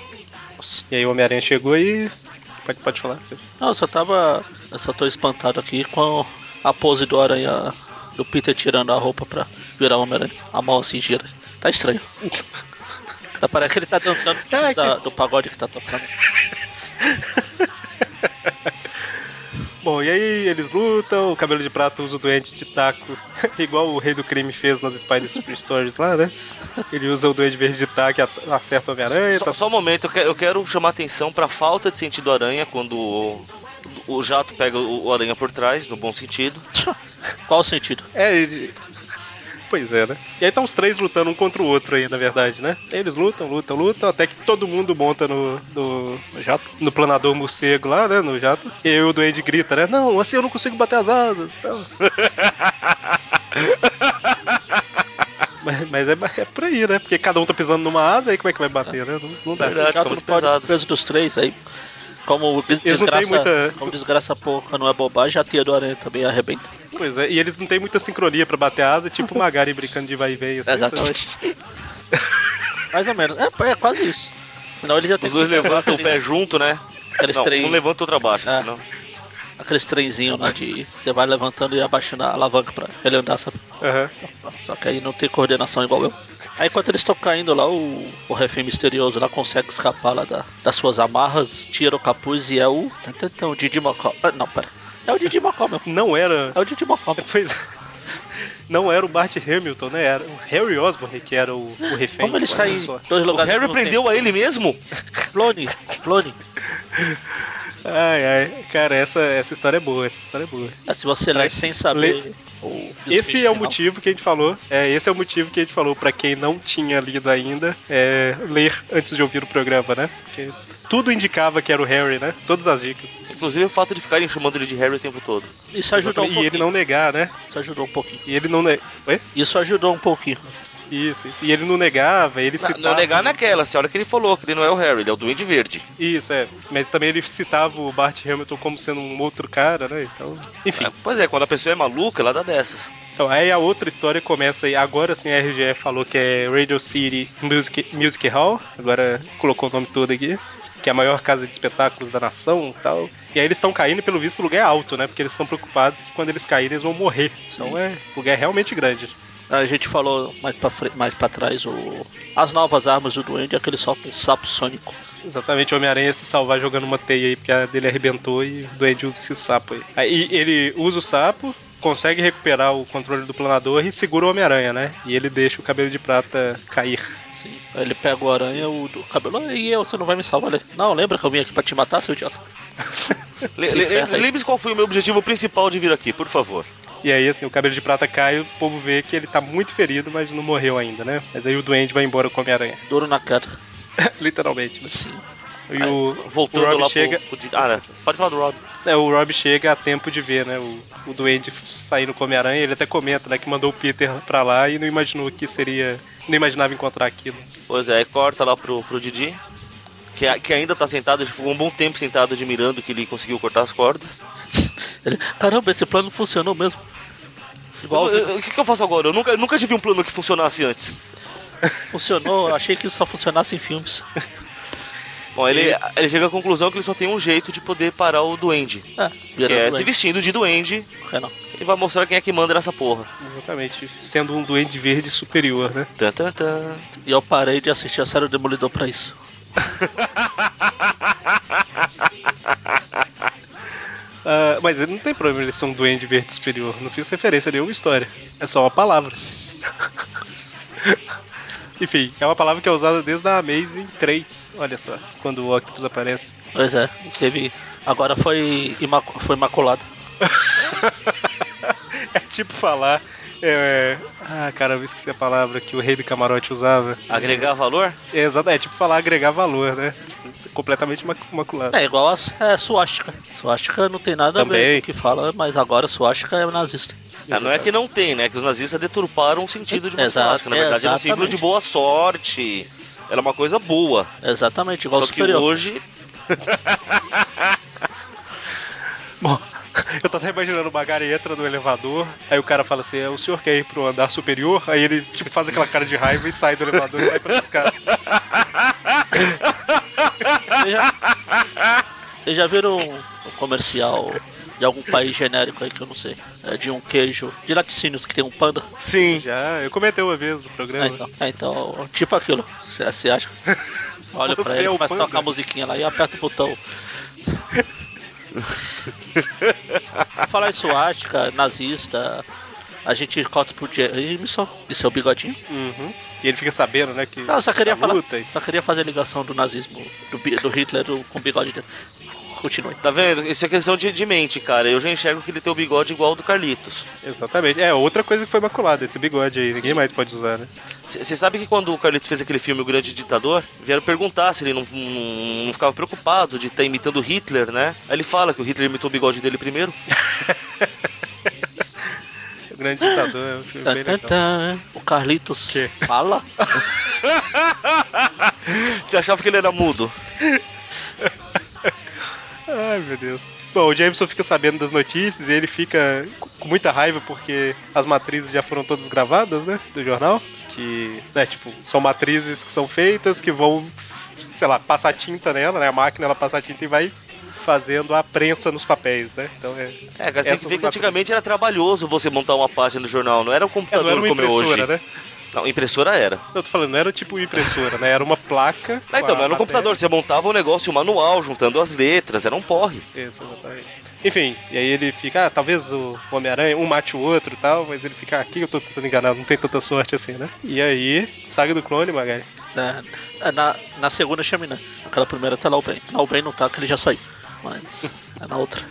E aí o Homem-Aranha chegou e. Pode, pode falar. Não, eu só tava. Eu só tô espantado aqui com a pose do aranha. Do Peter tirando a roupa pra virar o Homem-Aranha. A mão assim gira. Tá estranho. *laughs* Tá, parece que ele tá dançando Ai, da- do pagode que tá tocando. *laughs* Bom, e aí eles lutam, o cabelo de prata usa o doente de taco, *laughs* igual o rei do crime fez nas Spider Super Stories lá, né? Ele usa o doente verde de taco e acerta o Homem-Aranha. Só, tá- só um momento, eu quero chamar atenção pra falta de sentido aranha quando o, o jato pega o, o aranha por trás, no bom sentido. Qual o sentido? É, ele... Pois é, né? E aí tá os três lutando um contra o outro aí, na verdade, né? Eles lutam, lutam, lutam, até que todo mundo monta no, no, No jato? no planador morcego lá, né? No jato. E aí o Duende grita, né? Não, assim eu não consigo bater as asas. Tal. *laughs* mas mas é, é por aí, né? Porque cada um tá pisando numa asa, aí como é que vai bater, né? Não, não dá. Verdade. O jato não pode pesado. o peso dos três aí. Como não desgraça, muita- como desgraça pouca não é bobagem, a tia do aranha também arrebenta. Pois é, e eles não têm muita sincronia pra bater a asa, tipo o Magari brincando de vai e vem, assim. Exatamente. *laughs* Mais ou menos. É, é quase isso. Senão ele já tem Os dois levantam o pé junto, né? Não, um levanta, outro abaixa, É. senão... aqueles trenzinhos lá de. Você vai levantando e abaixando a alavanca pra ele andar, sabe? Aham. Só que aí não tem coordenação igual eu. Aí enquanto eles estão caindo lá, o, o refém misterioso lá consegue escapar lá da- das suas amarras, tira o capuz e é o. Tan, o Didi Mocó. Ah, não, pera. É o Didi Mocó, meu. Não era. É o Didi Mocó. *laughs* Pois é. não era o Bart Hamilton, né? Era o Harry Osborne que era o, o refém. Como ele está em só. dois O lugares Harry ao mesmo prendeu a ele mesmo? tempo? Clone, clone. *laughs* Ai, ai. Cara, essa, essa história é boa, essa história é boa. Ah, se você lê sem saber o Esse é o motivo que a gente falou. É, esse é o motivo que a gente falou pra quem não tinha lido ainda, é ler antes de ouvir o programa, né? Porque tudo indicava que era o Harry, né? Todas as dicas. Inclusive o fato de ficarem chamando ele de Harry o tempo todo. Isso ajudou um e pouquinho. ele não negar, né? Isso ajudou um pouquinho. E ele não ne... Oi? Isso ajudou um pouquinho. Isso, isso. E ele não negava, ele Não, citava. não negar naquela, a hora que ele falou que ele não é o Harry, ele é o Duende Verde. Isso, é. Mas também ele citava o Bart Hamilton como sendo um outro cara, né? Então, enfim. É, pois é, quando a pessoa é maluca, ela dá dessas. Então, aí a outra história começa aí. Agora sim a RGE falou que é Radio City Music, Music Hall. Agora colocou o nome todo aqui. Que é a maior casa de espetáculos da nação e tal. E aí eles estão caindo pelo visto o lugar é alto, né? Porque eles estão preocupados que quando eles caírem eles vão morrer. Então é, o lugar é realmente grande. A gente falou mais pra, mais pra trás o... as novas armas do Duende, aquele solta um sapo sônico. Exatamente, o Homem-Aranha ia se salvar jogando uma teia aí, porque a dele arrebentou e o Duende usa esse sapo aí. Aí ele usa o sapo, consegue recuperar o controle do planador e segura o Homem-Aranha, né? E ele deixa o cabelo de prata cair. Sim. Aí ele pega o aranha, o do cabelo. "Ah, E eu, você não vai me salvar? Ele, Não, lembra que eu vim aqui pra te matar, seu idiota? *laughs* Lembre-se qual foi o meu objetivo principal de vir aqui, por favor. E aí, assim, o cabelo de prata cai e o povo vê que ele tá muito ferido, mas não morreu ainda, né? Mas aí o Duende vai embora com o Homem-Aranha. *laughs* Duro na cara. *laughs* Literalmente, né? Sim. E Aí, o, Voltando o Rob lá chega, pro, pro- Ah, né? Pode falar do Rob. é, o Rob chega a tempo de ver, né? O, o Duende saindo com o Homem-Aranha, ele até comenta, né? Que mandou o Peter pra lá e não imaginou que seria. Não imaginava encontrar aquilo. Pois é, aí corta lá pro, pro Didi. Que, a- que ainda tá sentado, ele ficou um bom tempo sentado admirando que ele conseguiu cortar as cordas. *laughs* Caramba, esse plano funcionou mesmo. Igual O que, que eu faço agora? Eu nunca, eu nunca tive um plano que funcionasse antes. funcionou, eu achei que isso só funcionasse em filmes. *laughs* Bom, ele, ele chega à conclusão que ele só tem um jeito de poder parar o duende. É, Que é se doente. vestindo de duende não. e vai mostrar quem é que manda nessa porra. Exatamente. Sendo um Duende verde superior, né? Tan, tan, tan. E eu parei de assistir a série do Demolidor pra isso. *laughs* Ah, mas ele não tem problema ele ser um Duende verde superior. Não fiz referência a nenhuma história. É só uma palavra. *laughs* Enfim, é uma palavra que é usada desde a Amazing 3. Olha só, quando o Octopus aparece. Pois é, teve. Agora foi, imacu... foi imaculado. *laughs* É tipo falar. É... Ah, cara, eu esqueci a palavra que o rei do camarote usava. Agregar valor? É, exato, é tipo falar agregar valor, né? Tipo, completamente mac- maculado. É igual a é, suástica. Suástica não tem nada a Também. ver com o que fala, mas agora suástica é nazista. Ah, não é que não tem, né? Que os nazistas deturparam o sentido de uma Exato, swastika. Na verdade, era um símbolo de boa sorte. Era uma coisa boa. Exatamente, igual o Só que superior. hoje. *laughs* *laughs* Bom, *laughs* eu tô até imaginando o Magari entra no elevador, aí o cara fala assim: "É, o senhor quer ir pro andar superior? Aí ele tipo, faz aquela cara de raiva e sai do elevador e vai pra escada. Vocês já, Vocês já viram um, um comercial de algum país genérico aí que eu não sei? É de um queijo de laticínios que tem um panda? Sim. Já, eu comentei uma vez no É, programa. então, é, então, tipo aquilo. Você você acha? *laughs* Olha pra Você ele, é começa a tocar a musiquinha lá e aperta o botão. *laughs* Falar em suástica, nazista, a gente corta pro Jameson e seu bigodinho. Uhum. E ele fica sabendo, né, que. Não, só queria da falar. luta e- Só queria fazer a ligação do nazismo, do, do Hitler do- com o bigode dele. Continue. Tá vendo? Isso é questão de, de mente, cara. Eu já enxergo que ele tem o bigode igual ao do Carlitos. Exatamente. É, outra coisa que foi maculada, esse bigode aí. Ninguém mais pode usar, né? Você sabe que quando o Carlitos fez aquele filme O Grande Ditador, vieram perguntar se ele não, não, não ficava preocupado de estar imitando o Hitler, né? Aí ele fala que o Hitler imitou o bigode dele primeiro. *laughs* O grande ditador é um filme Tan, bem tan, legal. O Carlitos Que? fala. *laughs* Você achava que ele era mudo? *laughs* Ai, meu Deus. Bom, o Jameson fica sabendo das notícias e ele fica com muita raiva porque as matrizes já foram todas gravadas, né? Do jornal. Que, né, tipo, são matrizes que são feitas que vão, sei lá, passar tinta nela, né? A máquina ela passa tinta e vai fazendo a prensa nos papéis, né? Então é. É, tem que ver que antigamente era trabalhoso você montar uma página no jornal, não era o É, computador não era uma como é hoje. né? Não, impressora era. Eu tô falando, não era tipo impressora, né? Era uma placa. Ah, então, não era um computador, você montava um negócio manual, juntando as letras, era um porre. Isso, exatamente. Enfim, e aí ele fica, ah, talvez o Homem-Aranha, um mate o outro e tal, mas ele fica, ah, aqui eu tô tentando enganar, não tem tanta sorte assim, né? E aí, saga do clone, Magari. É, é na, na segunda chaminé. Aquela primeira tá lá o Ben. Não, o Ben não tá, que ele já saiu. Mas é na outra.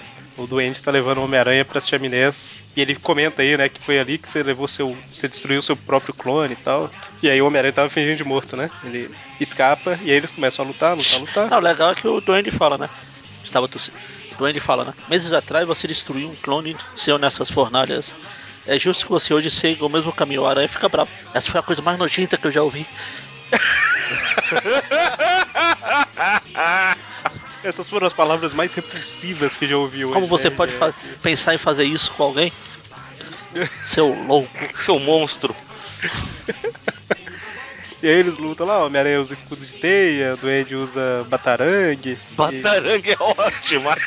O Duende tá levando o Homem-Aranha pras chaminés. E ele comenta aí, né, que foi ali que você levou seu. Você destruiu seu próprio clone e tal. E aí o Homem-Aranha tava fingindo de morto, né? Ele escapa e aí eles começam a lutar, lutar, lutar. Não, o legal é que o Duende fala, né? Estava tossindo. O Duende fala, né? Meses atrás você destruiu um clone seu nessas fornalhas. É justo que você hoje siga o mesmo caminho. O Aranha fica bravo. Essa foi a coisa mais nojenta que eu já ouvi. *laughs* Essas foram as palavras mais repulsivas que já ouvi hoje. Como você né? pode É. pensar em fazer isso com alguém? Seu louco. Seu monstro. *laughs* E aí eles lutam lá, o Homem-Aranha usa escudo de teia, o Duende usa batarangue. Batarangue é ótima. *laughs*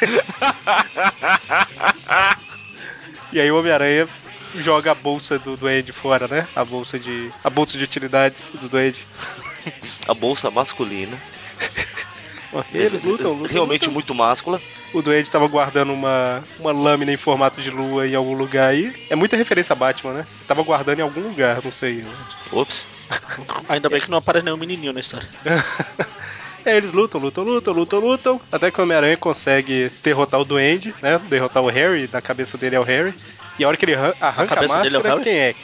E, e aí o Homem-Aranha joga a bolsa do Duende fora, né? A bolsa de. A bolsa de utilidades do Duende. A bolsa masculina. *laughs* Eles lutam, lutam. Realmente lutam. muito máscula. O Duende tava guardando uma, uma lâmina em formato de lua em algum lugar aí. É muita referência a Batman, né? Tava guardando em algum lugar, não sei. Ops. Ainda bem que não aparece nenhum menininho na história. Aí *laughs* eles lutam, lutam, lutam, lutam, lutam. Até que o Homem-Aranha consegue derrotar o Duende, né? Derrotar o Harry, na cabeça dele é o Harry. E a hora que ele arran- arranca a, cabeça dele é o máscara, Harry? quem é?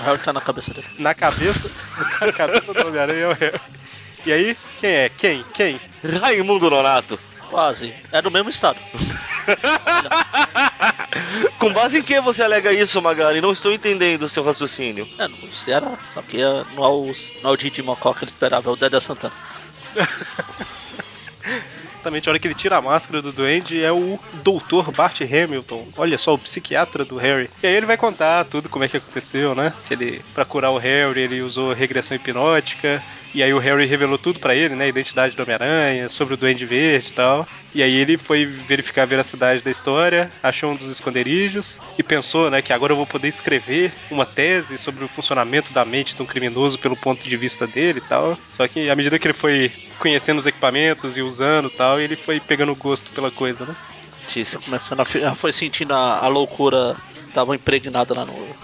O Harry tá na cabeça dele. Na cabeça. *laughs* na cabeça do Homem-Aranha é o Harry. E aí, quem é? Quem? Quem? Raimundo Nonato. Quase. É do mesmo estado. *laughs* Com base em que você alega isso, Magari? Não estou entendendo o seu raciocínio. É, no Ceará. Só que não é o, não é o Didi Mocó que ele esperava, é o Dedé Santana. *laughs* Exatamente, a hora que ele tira a máscara do Duende é o Dr. Bart Hamilton. Olha só, o psiquiatra do Harry. E aí ele vai contar tudo como é que aconteceu, né? Que ele, pra curar o Harry, ele usou regressão hipnótica. E aí o Harry revelou tudo pra ele, né? A identidade do Homem-Aranha, sobre o Duende Verde e tal. E aí ele foi verificar a veracidade da história, achou um dos esconderijos e pensou, né, que agora eu vou poder escrever uma tese sobre o funcionamento da mente de um criminoso pelo ponto de vista dele e tal. Só que à medida que ele foi conhecendo os equipamentos e usando e tal, ele foi pegando gosto pela coisa, né? Começando a, foi sentindo a, a loucura. Tava impregnada lá no.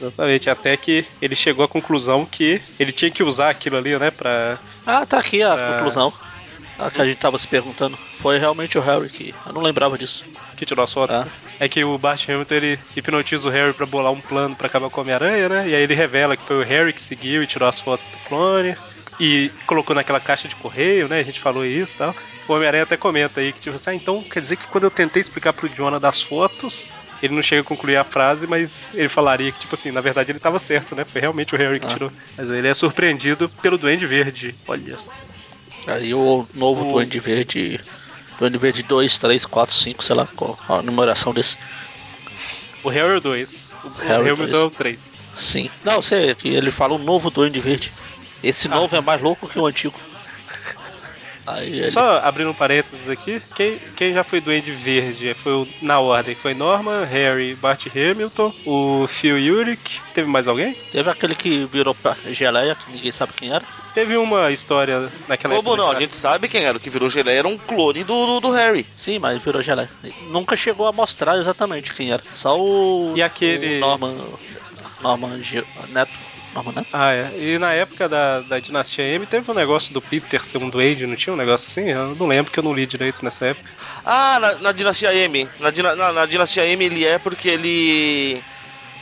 Exatamente, até que ele chegou à conclusão que ele tinha que usar aquilo ali, né, pra... Ah, tá aqui a Ah. conclusão. A que a gente tava se perguntando. Foi realmente o Harry que. Eu não lembrava disso. que tirou as fotos, Ah. É que o Bart Hamilton, ele hipnotiza o Harry pra bolar um plano pra acabar com o Homem-Aranha, né? E aí ele revela que foi o Harry que seguiu e tirou as fotos do clone. E colocou naquela caixa de correio, né? A gente falou isso e tal. O Homem-Aranha até comenta aí que, tipo assim, ah, então quer dizer que quando eu tentei explicar pro Jonah das fotos, ele não chega a concluir a frase, mas ele falaria que, tipo assim, na verdade ele tava certo, né? Foi realmente o Harry que Ah. tirou. Mas ele é surpreendido pelo Duende Verde. Olha só. Aí o novo O- Duende Verde. Duende Verde 2, 3, 4, 5, sei lá qual a numeração desse. O Harry é o 2. O, o Harry Hamilton dois. é o 3. Sim. Não, sei que ele fala o novo Duende Verde. Esse Ah. novo é mais louco que o antigo. Aí ele. Só abrindo um parênteses aqui, quem, quem já foi Duende Verde foi o- na ordem, foi Norman, Harry, Bart Hamilton, o Phil Urich, teve mais alguém? Teve aquele que virou pra geleia, que ninguém sabe quem era. Teve uma história naquela Como época. não? A que- gente sabe quem era. O que virou geleia era um clone do, do, do Harry. Sim, mas virou geleia. Nunca chegou a mostrar exatamente quem era. Só o. E aquele- o Norman. Norman Neto. Ah, é. E na época da, da Dinastia M teve um negócio do Peter ser um duende, não tinha um negócio assim? Eu não lembro que eu não li direito nessa época. Ah, na, na Dinastia M. Na, na, na Dinastia M ele é porque ele.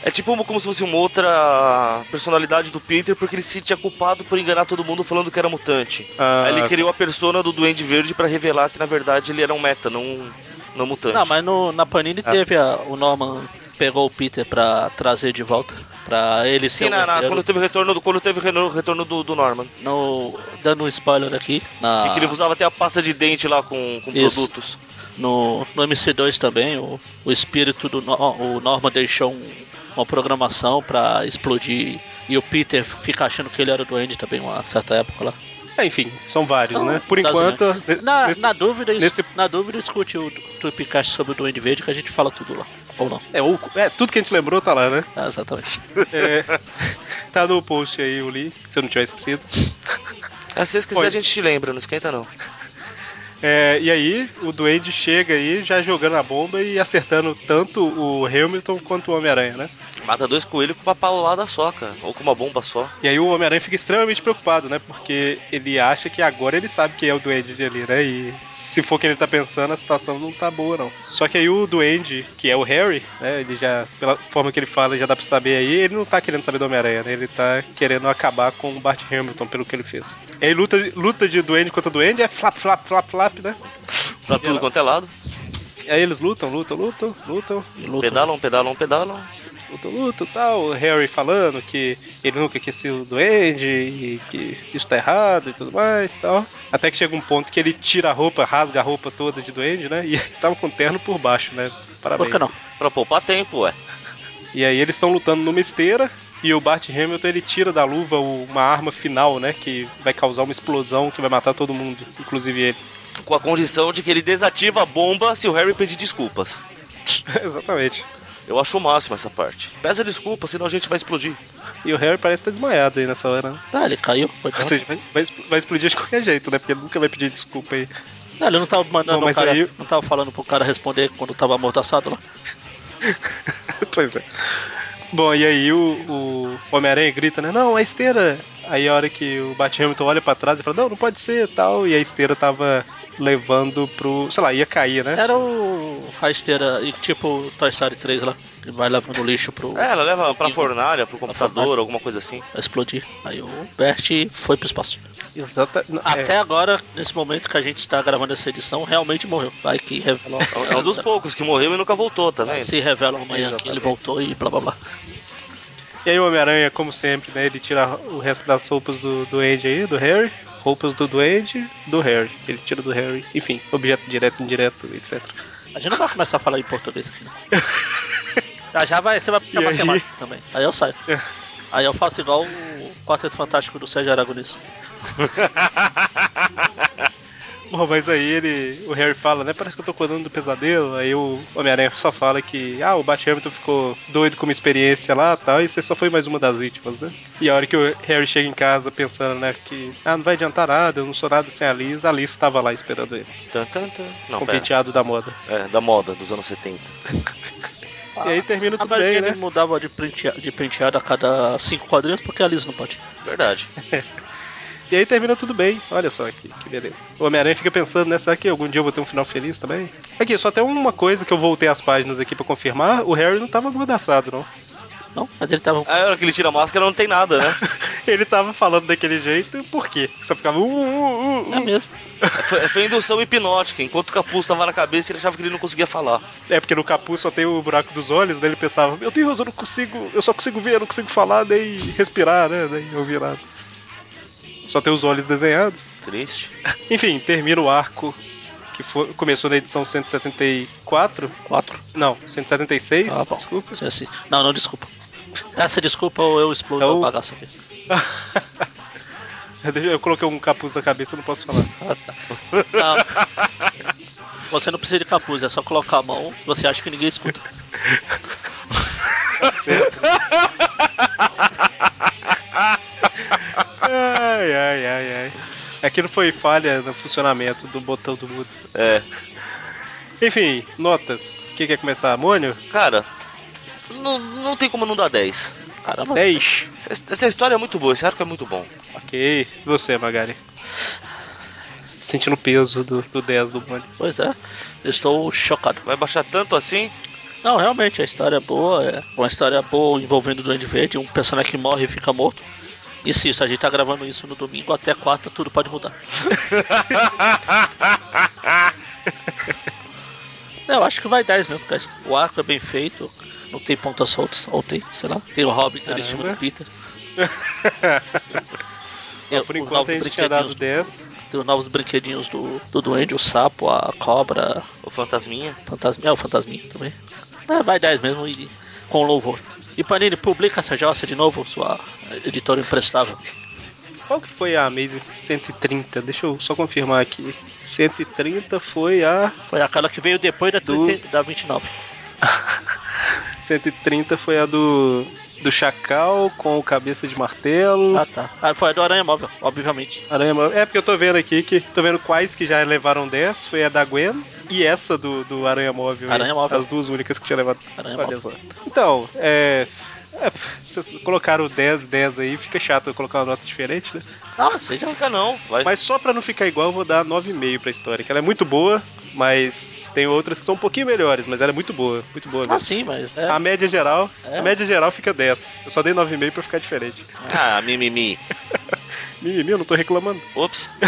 É tipo como se fosse uma outra personalidade do Peter, porque ele se tinha culpado por enganar todo mundo falando que era mutante. Ah, Aí ele criou a persona do Duende Verde pra revelar que na verdade ele era um meta, não, não mutante. Não, mas no, na Panini Ah. teve a, o Norman pegou o Peter pra trazer de volta. Pra ele ser Sim, o na, na- quando teve o retorno do, quando teve retorno do, do Norman. no, dando um spoiler aqui, na, que ele usava até a pasta de dente lá com, com. Isso. produtos. no, no MC2 também, o, o espírito do o Norman deixou um- uma programação pra explodir e o Peter fica achando que ele era o Duende também uma certa época lá. é, enfim, são vários, Não, né? Por tá enquanto. ne- Na, nesse- na dúvida, es- nesse- na dúvida, escute o Tripcast sobre o Duende Verde que a gente fala tudo lá. Ou não. é, o- é, tudo que a gente lembrou tá lá, né? Ah, exatamente. É, Tá no post aí o link, se eu não tiver esquecido. É, se vocês quiserem, a gente te lembra, não esquenta não. É, e aí, o Duende chega aí já jogando a bomba e acertando tanto o Hamilton quanto o Homem-Aranha, né? Mata dois coelhos com uma paulada só, cara. Ou com uma bomba só. E aí o Homem-Aranha fica extremamente preocupado, né? Porque ele acha que agora ele sabe quem é o Duende ali, né? E se for o que ele tá pensando, a situação não tá boa, não. Só que aí o Duende, que é o Harry, né? Ele já, pela forma que ele fala, já dá pra saber aí, ele não tá querendo saber do Homem-Aranha, né? Ele tá querendo acabar com o Bart Hamilton pelo que ele fez. E aí luta, luta de Duende contra Duende é flap, flap, flap, flap, né? Pra tudo quanto é lado. E aí eles lutam, lutam, lutam, lutam, E luta. Pedalam, pedalam, pedalam. lutam, lutam tal. O Harry falando que ele nunca quis ser o duende e que isso tá errado e tudo mais tal. Até que chega um ponto que ele tira a roupa, rasga a roupa toda de duende, né? E *laughs* tava com o terno por baixo, né? Parabéns. Por que não? Pra poupar tempo, ué. E aí eles estão lutando numa esteira e o Bart Hamilton ele tira da luva uma arma final, né? Que vai causar uma explosão que vai matar todo mundo, inclusive ele. Com a condição de que ele desativa a bomba se o Harry pedir desculpas. *laughs* Exatamente. Eu acho o máximo essa parte. Peça desculpa, senão a gente vai explodir. E o Harry parece estar desmaiado aí nessa hora, né? Ah, ele caiu. Ou coitado. seja, vai, vai, expl- vai explodir de qualquer jeito, né? Porque ele nunca vai pedir desculpa aí. Ah, ele não tava mandando Bom, cara. aí- Não tava falando pro cara responder quando tava amordaçado lá. *laughs* pois é. Bom, e aí o, o Homem-Aranha grita, né? Não, a esteira. Aí a hora que o Bat Hamilton olha pra trás e fala, não, não pode ser tal. E a esteira tava levando pro. sei lá, ia cair, né? Era o. a esteira, e tipo Toy Story 3 lá, que vai levando lixo pro. É, ela leva pra fornalha, pro computador, fornalha. alguma coisa assim. Vai explodir. Aí o Bert foi pro espaço. Exata. é. Até agora, nesse momento que a gente está gravando essa edição, realmente morreu. Vai que revelou. É um dos poucos que morreu e nunca voltou, tá vendo? Se revela amanhã que ele voltou e blá blá blá. E aí o Homem-Aranha, como sempre, né? Ele tira o resto das roupas do Duende aí, do Harry. Roupas do Duende, do Harry. Ele tira do Harry. Enfim, objeto direto, indireto, etc. A gente não vai começar a falar em português aqui, não. *laughs* Já já vai, você vai puxar E aí? matemática também. Aí eu saio. *laughs* Aí eu faço igual o Quarteto Fantástico do Sérgio Aragonês. *laughs* Bom, mas aí ele. O Harry fala, né? Parece que eu tô acordando do pesadelo. Aí o Homem-Aranha só fala que. Ah, o Bat Hamilton ficou doido com uma experiência lá tal. E você só foi mais uma das vítimas, né? E a hora que o Harry chega em casa pensando, né? Que. Ah, não vai adiantar nada, eu não sou nada sem a Liz. A Liz tava lá esperando ele. Tan, tan, tan. Não, com o pera. penteado da moda. É, da moda, dos anos 70. *laughs* E aí termina A tudo Mary bem, né? mudava de, penteado, de penteado a cada cinco quadrinhos porque a Liz não pode. Verdade. *laughs* E aí termina tudo bem. Olha só aqui, que beleza. O Homem-Aranha fica pensando, né? Será que algum dia eu vou ter um final feliz também? Aqui, só tem uma coisa que eu voltei as páginas aqui pra confirmar. O Harry não tava amordaçado, não. Não, mas ele tava. Aí a hora que ele tira a máscara não tem nada, né? *laughs* Ele tava falando daquele jeito, por quê? Só ficava. Uh, uh, uh, É uh. mesmo. Foi, foi indução hipnótica. Enquanto o capuz tava na cabeça, ele achava que ele não conseguia falar. É porque no capuz só tem o buraco dos olhos, daí ele pensava, meu Deus, eu não consigo. Eu só consigo ver, eu não consigo falar, nem respirar, né? Nem ouvir nada. Só tem os olhos desenhados. Triste. *laughs* Enfim, termina o arco que foi- começou na edição 174. Quatro. Não, 176, Ah, bom. desculpa. Não, não, desculpa. *laughs* Essa desculpa ou eu explodo É o- a bagaça aqui. *laughs* Eu coloquei um capuz na cabeça, eu não posso falar. Ah, tá. Você não precisa de capuz, é só colocar a mão. Você acha que ninguém escuta. Ai, ai, ai, ai. Aquilo foi falha no funcionamento do botão do mudo. É. Enfim, notas. Quem quer começar? Amônio? Cara, não, não tem como não dar 10. Caramba. 10. Essa, essa história é muito boa, esse arco é muito bom. Ok. E você, Magari? Sentindo o peso do, do 10 do Mônio. Pois é, eu estou chocado. Vai baixar tanto assim? Não, realmente, a história é boa, é uma história boa envolvendo o Duende Verde, um personagem que morre e fica morto. Insisto, a gente tá gravando isso no domingo, até quarta tudo pode mudar. *laughs* Eu acho que vai 10 mesmo, porque o arco é bem feito, não tem pontas soltas, ou tem, sei lá. Tem o Hobbit ali em cima do. Peter. *laughs* Tem por os enquanto novos a gente tinha dado brinquedinhos, 10. tem os novos brinquedinhos do, do Duende, o sapo, a cobra, O fantasminha. fantasminha, é, o fantasminha também. É, vai 10 mesmo e com louvor. E Panini, publica essa jossa de novo, sua editora imprestável. Qual que foi a Amazing 130? Deixa eu só confirmar aqui. 130 foi a. Foi aquela que veio depois da, Do- 30, da 29. *laughs* 130 foi a do. do Chacal com o Cabeça de Martelo. Ah, tá. Ah, foi a do Aranha Móvel, obviamente. Aranha Móvel. É porque eu tô vendo aqui que. Tô vendo quais que já levaram 10. Foi a da Gwen e essa do, do Aranha Móvel. Aranha Móvel. As duas únicas que tinha levado. Aranha Olha Móvel. só. Então, é. É, vocês colocaram 10, 10 aí, fica chato eu colocar uma nota diferente, né? Não, não sei. Fica não, vai. Mas só pra não ficar igual, eu vou dar 9,5 pra história, que ela é muito boa, mas tem outras que são um pouquinho melhores, mas ela é muito boa, muito boa Ah, mesmo. sim, mas é. A média geral, É. a média geral fica 10. Eu só dei 9,5 pra ficar diferente. Ah, mimimi. *laughs* Mimimi, eu não tô reclamando. Ops. *laughs*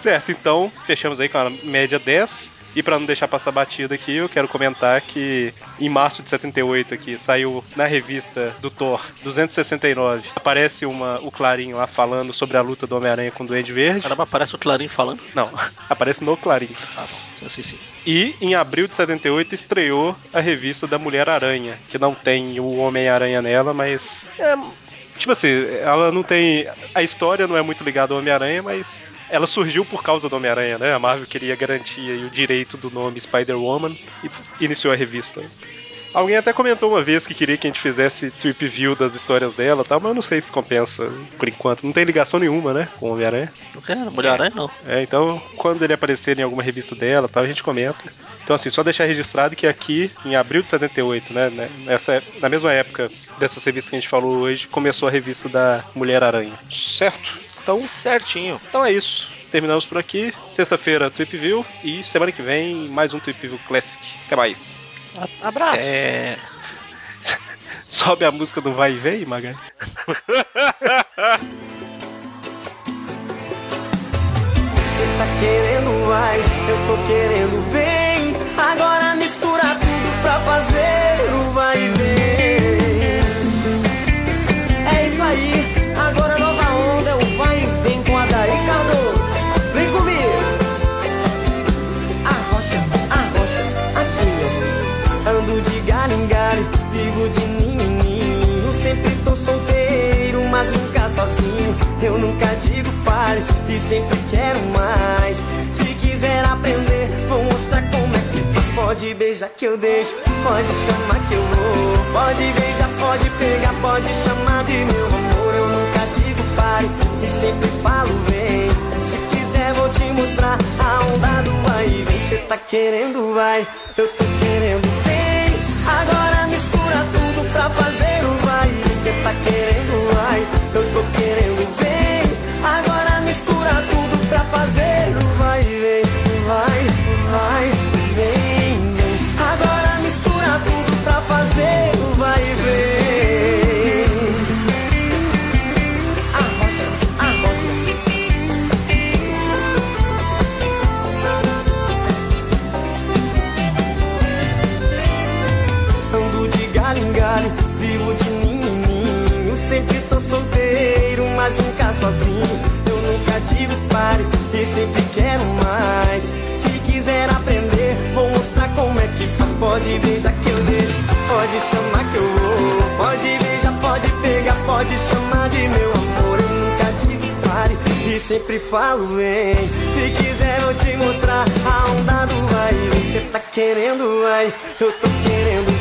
Certo, então fechamos aí com a média 10. E pra não deixar passar batida aqui, eu quero comentar que em março de 78 aqui saiu na revista do Thor 269. Aparece uma, o Clarim lá falando sobre a luta do Homem-Aranha com o Duende Verde. Caramba, parece o Clarim falando. Não, *laughs* aparece no Clarim. Ah, bom. Sim, sim. E em abril de 78 estreou a revista da Mulher-Aranha, que não tem o Homem-Aranha nela, mas. É, tipo assim, ela não tem. A história não é muito ligada ao Homem-Aranha, mas. Ela surgiu por causa do Homem-Aranha, né? A Marvel queria garantir o direito do nome Spider-Woman e iniciou a revista. Alguém até comentou uma vez que queria que a gente fizesse trip view das histórias dela e tal, mas eu não sei se compensa por enquanto. Não tem ligação nenhuma, né? Com o Homem-Aranha. Não quero, Mulher-Aranha não. É, então, quando ele aparecer em alguma revista dela, tal, a gente comenta. Então, assim, só deixar registrado que aqui, em abril de 78, né, né, nessa, na mesma época dessas revistas que a gente falou hoje, começou a revista da Mulher-Aranha. Certo? Então, Certinho. então é isso. Terminamos por aqui. Sexta-feira, Tweep View. E semana que vem, mais um Tweep View Classic. Até mais. Abraço. É. *laughs* Sobe a música do Vai e Vem, Maga. Você tá querendo vai, eu tô querendo vem. Agora mistura tudo pra fazer vivo de ninho em ninho. Sempre tô solteiro, mas nunca sozinho. Eu nunca digo pare e sempre quero mais. Se quiser aprender, vou mostrar como é que faz. Pode beijar que eu deixo, pode chamar que eu vou. Pode beijar, pode pegar, pode chamar de meu amor. Eu nunca digo pare e sempre falo vem. Se quiser, vou te mostrar a onda do vai vem. Cê tá querendo, vai, eu tô fazer o vai. Cê tá querendo, sempre quero mais. Se quiser aprender, vou mostrar como é que faz. Pode beijar que eu deixo, pode chamar que eu vou. Pode beijar, pode pegar, pode chamar de meu amor. Eu nunca digo pare e sempre falo vem. Se quiser, eu te mostrar a onda do vai. e vem. Cê tá querendo, vai, eu tô querendo,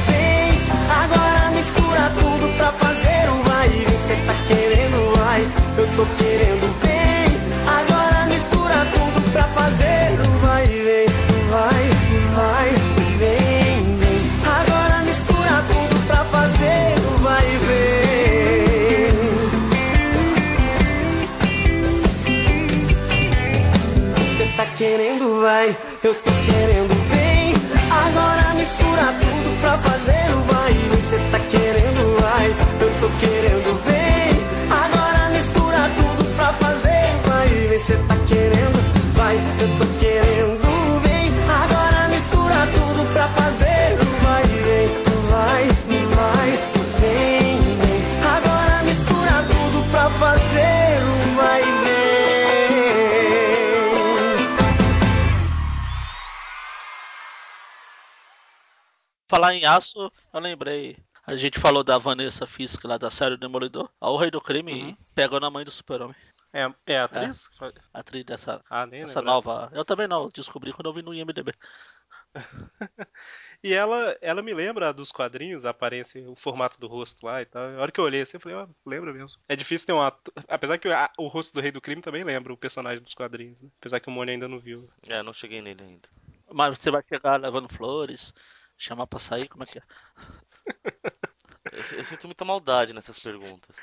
Falar em aço, eu lembrei. A gente falou da Vanessa Fisk lá da série Demolidor. A O Rei do Crime Uhum. pegou na mãe do Super-Homem. É, é a atriz? A atriz dessa, Ah, nem essa lembrava. nova. Eu também não, descobri quando eu vi no IMDB. *laughs* E ela, ela me lembra dos quadrinhos, a aparência, o formato do rosto lá e tal. A hora que eu olhei assim, eu falei, ó, lembra mesmo. É difícil ter um ator. Apesar que a- o rosto do Rei do Crime também lembra o personagem dos quadrinhos, né? Apesar que o Mônio ainda não viu. É, não cheguei nele ainda. Mas você vai chegar levando flores, chamar pra sair, como é que é? *laughs* Eu, eu sinto muita maldade nessas perguntas.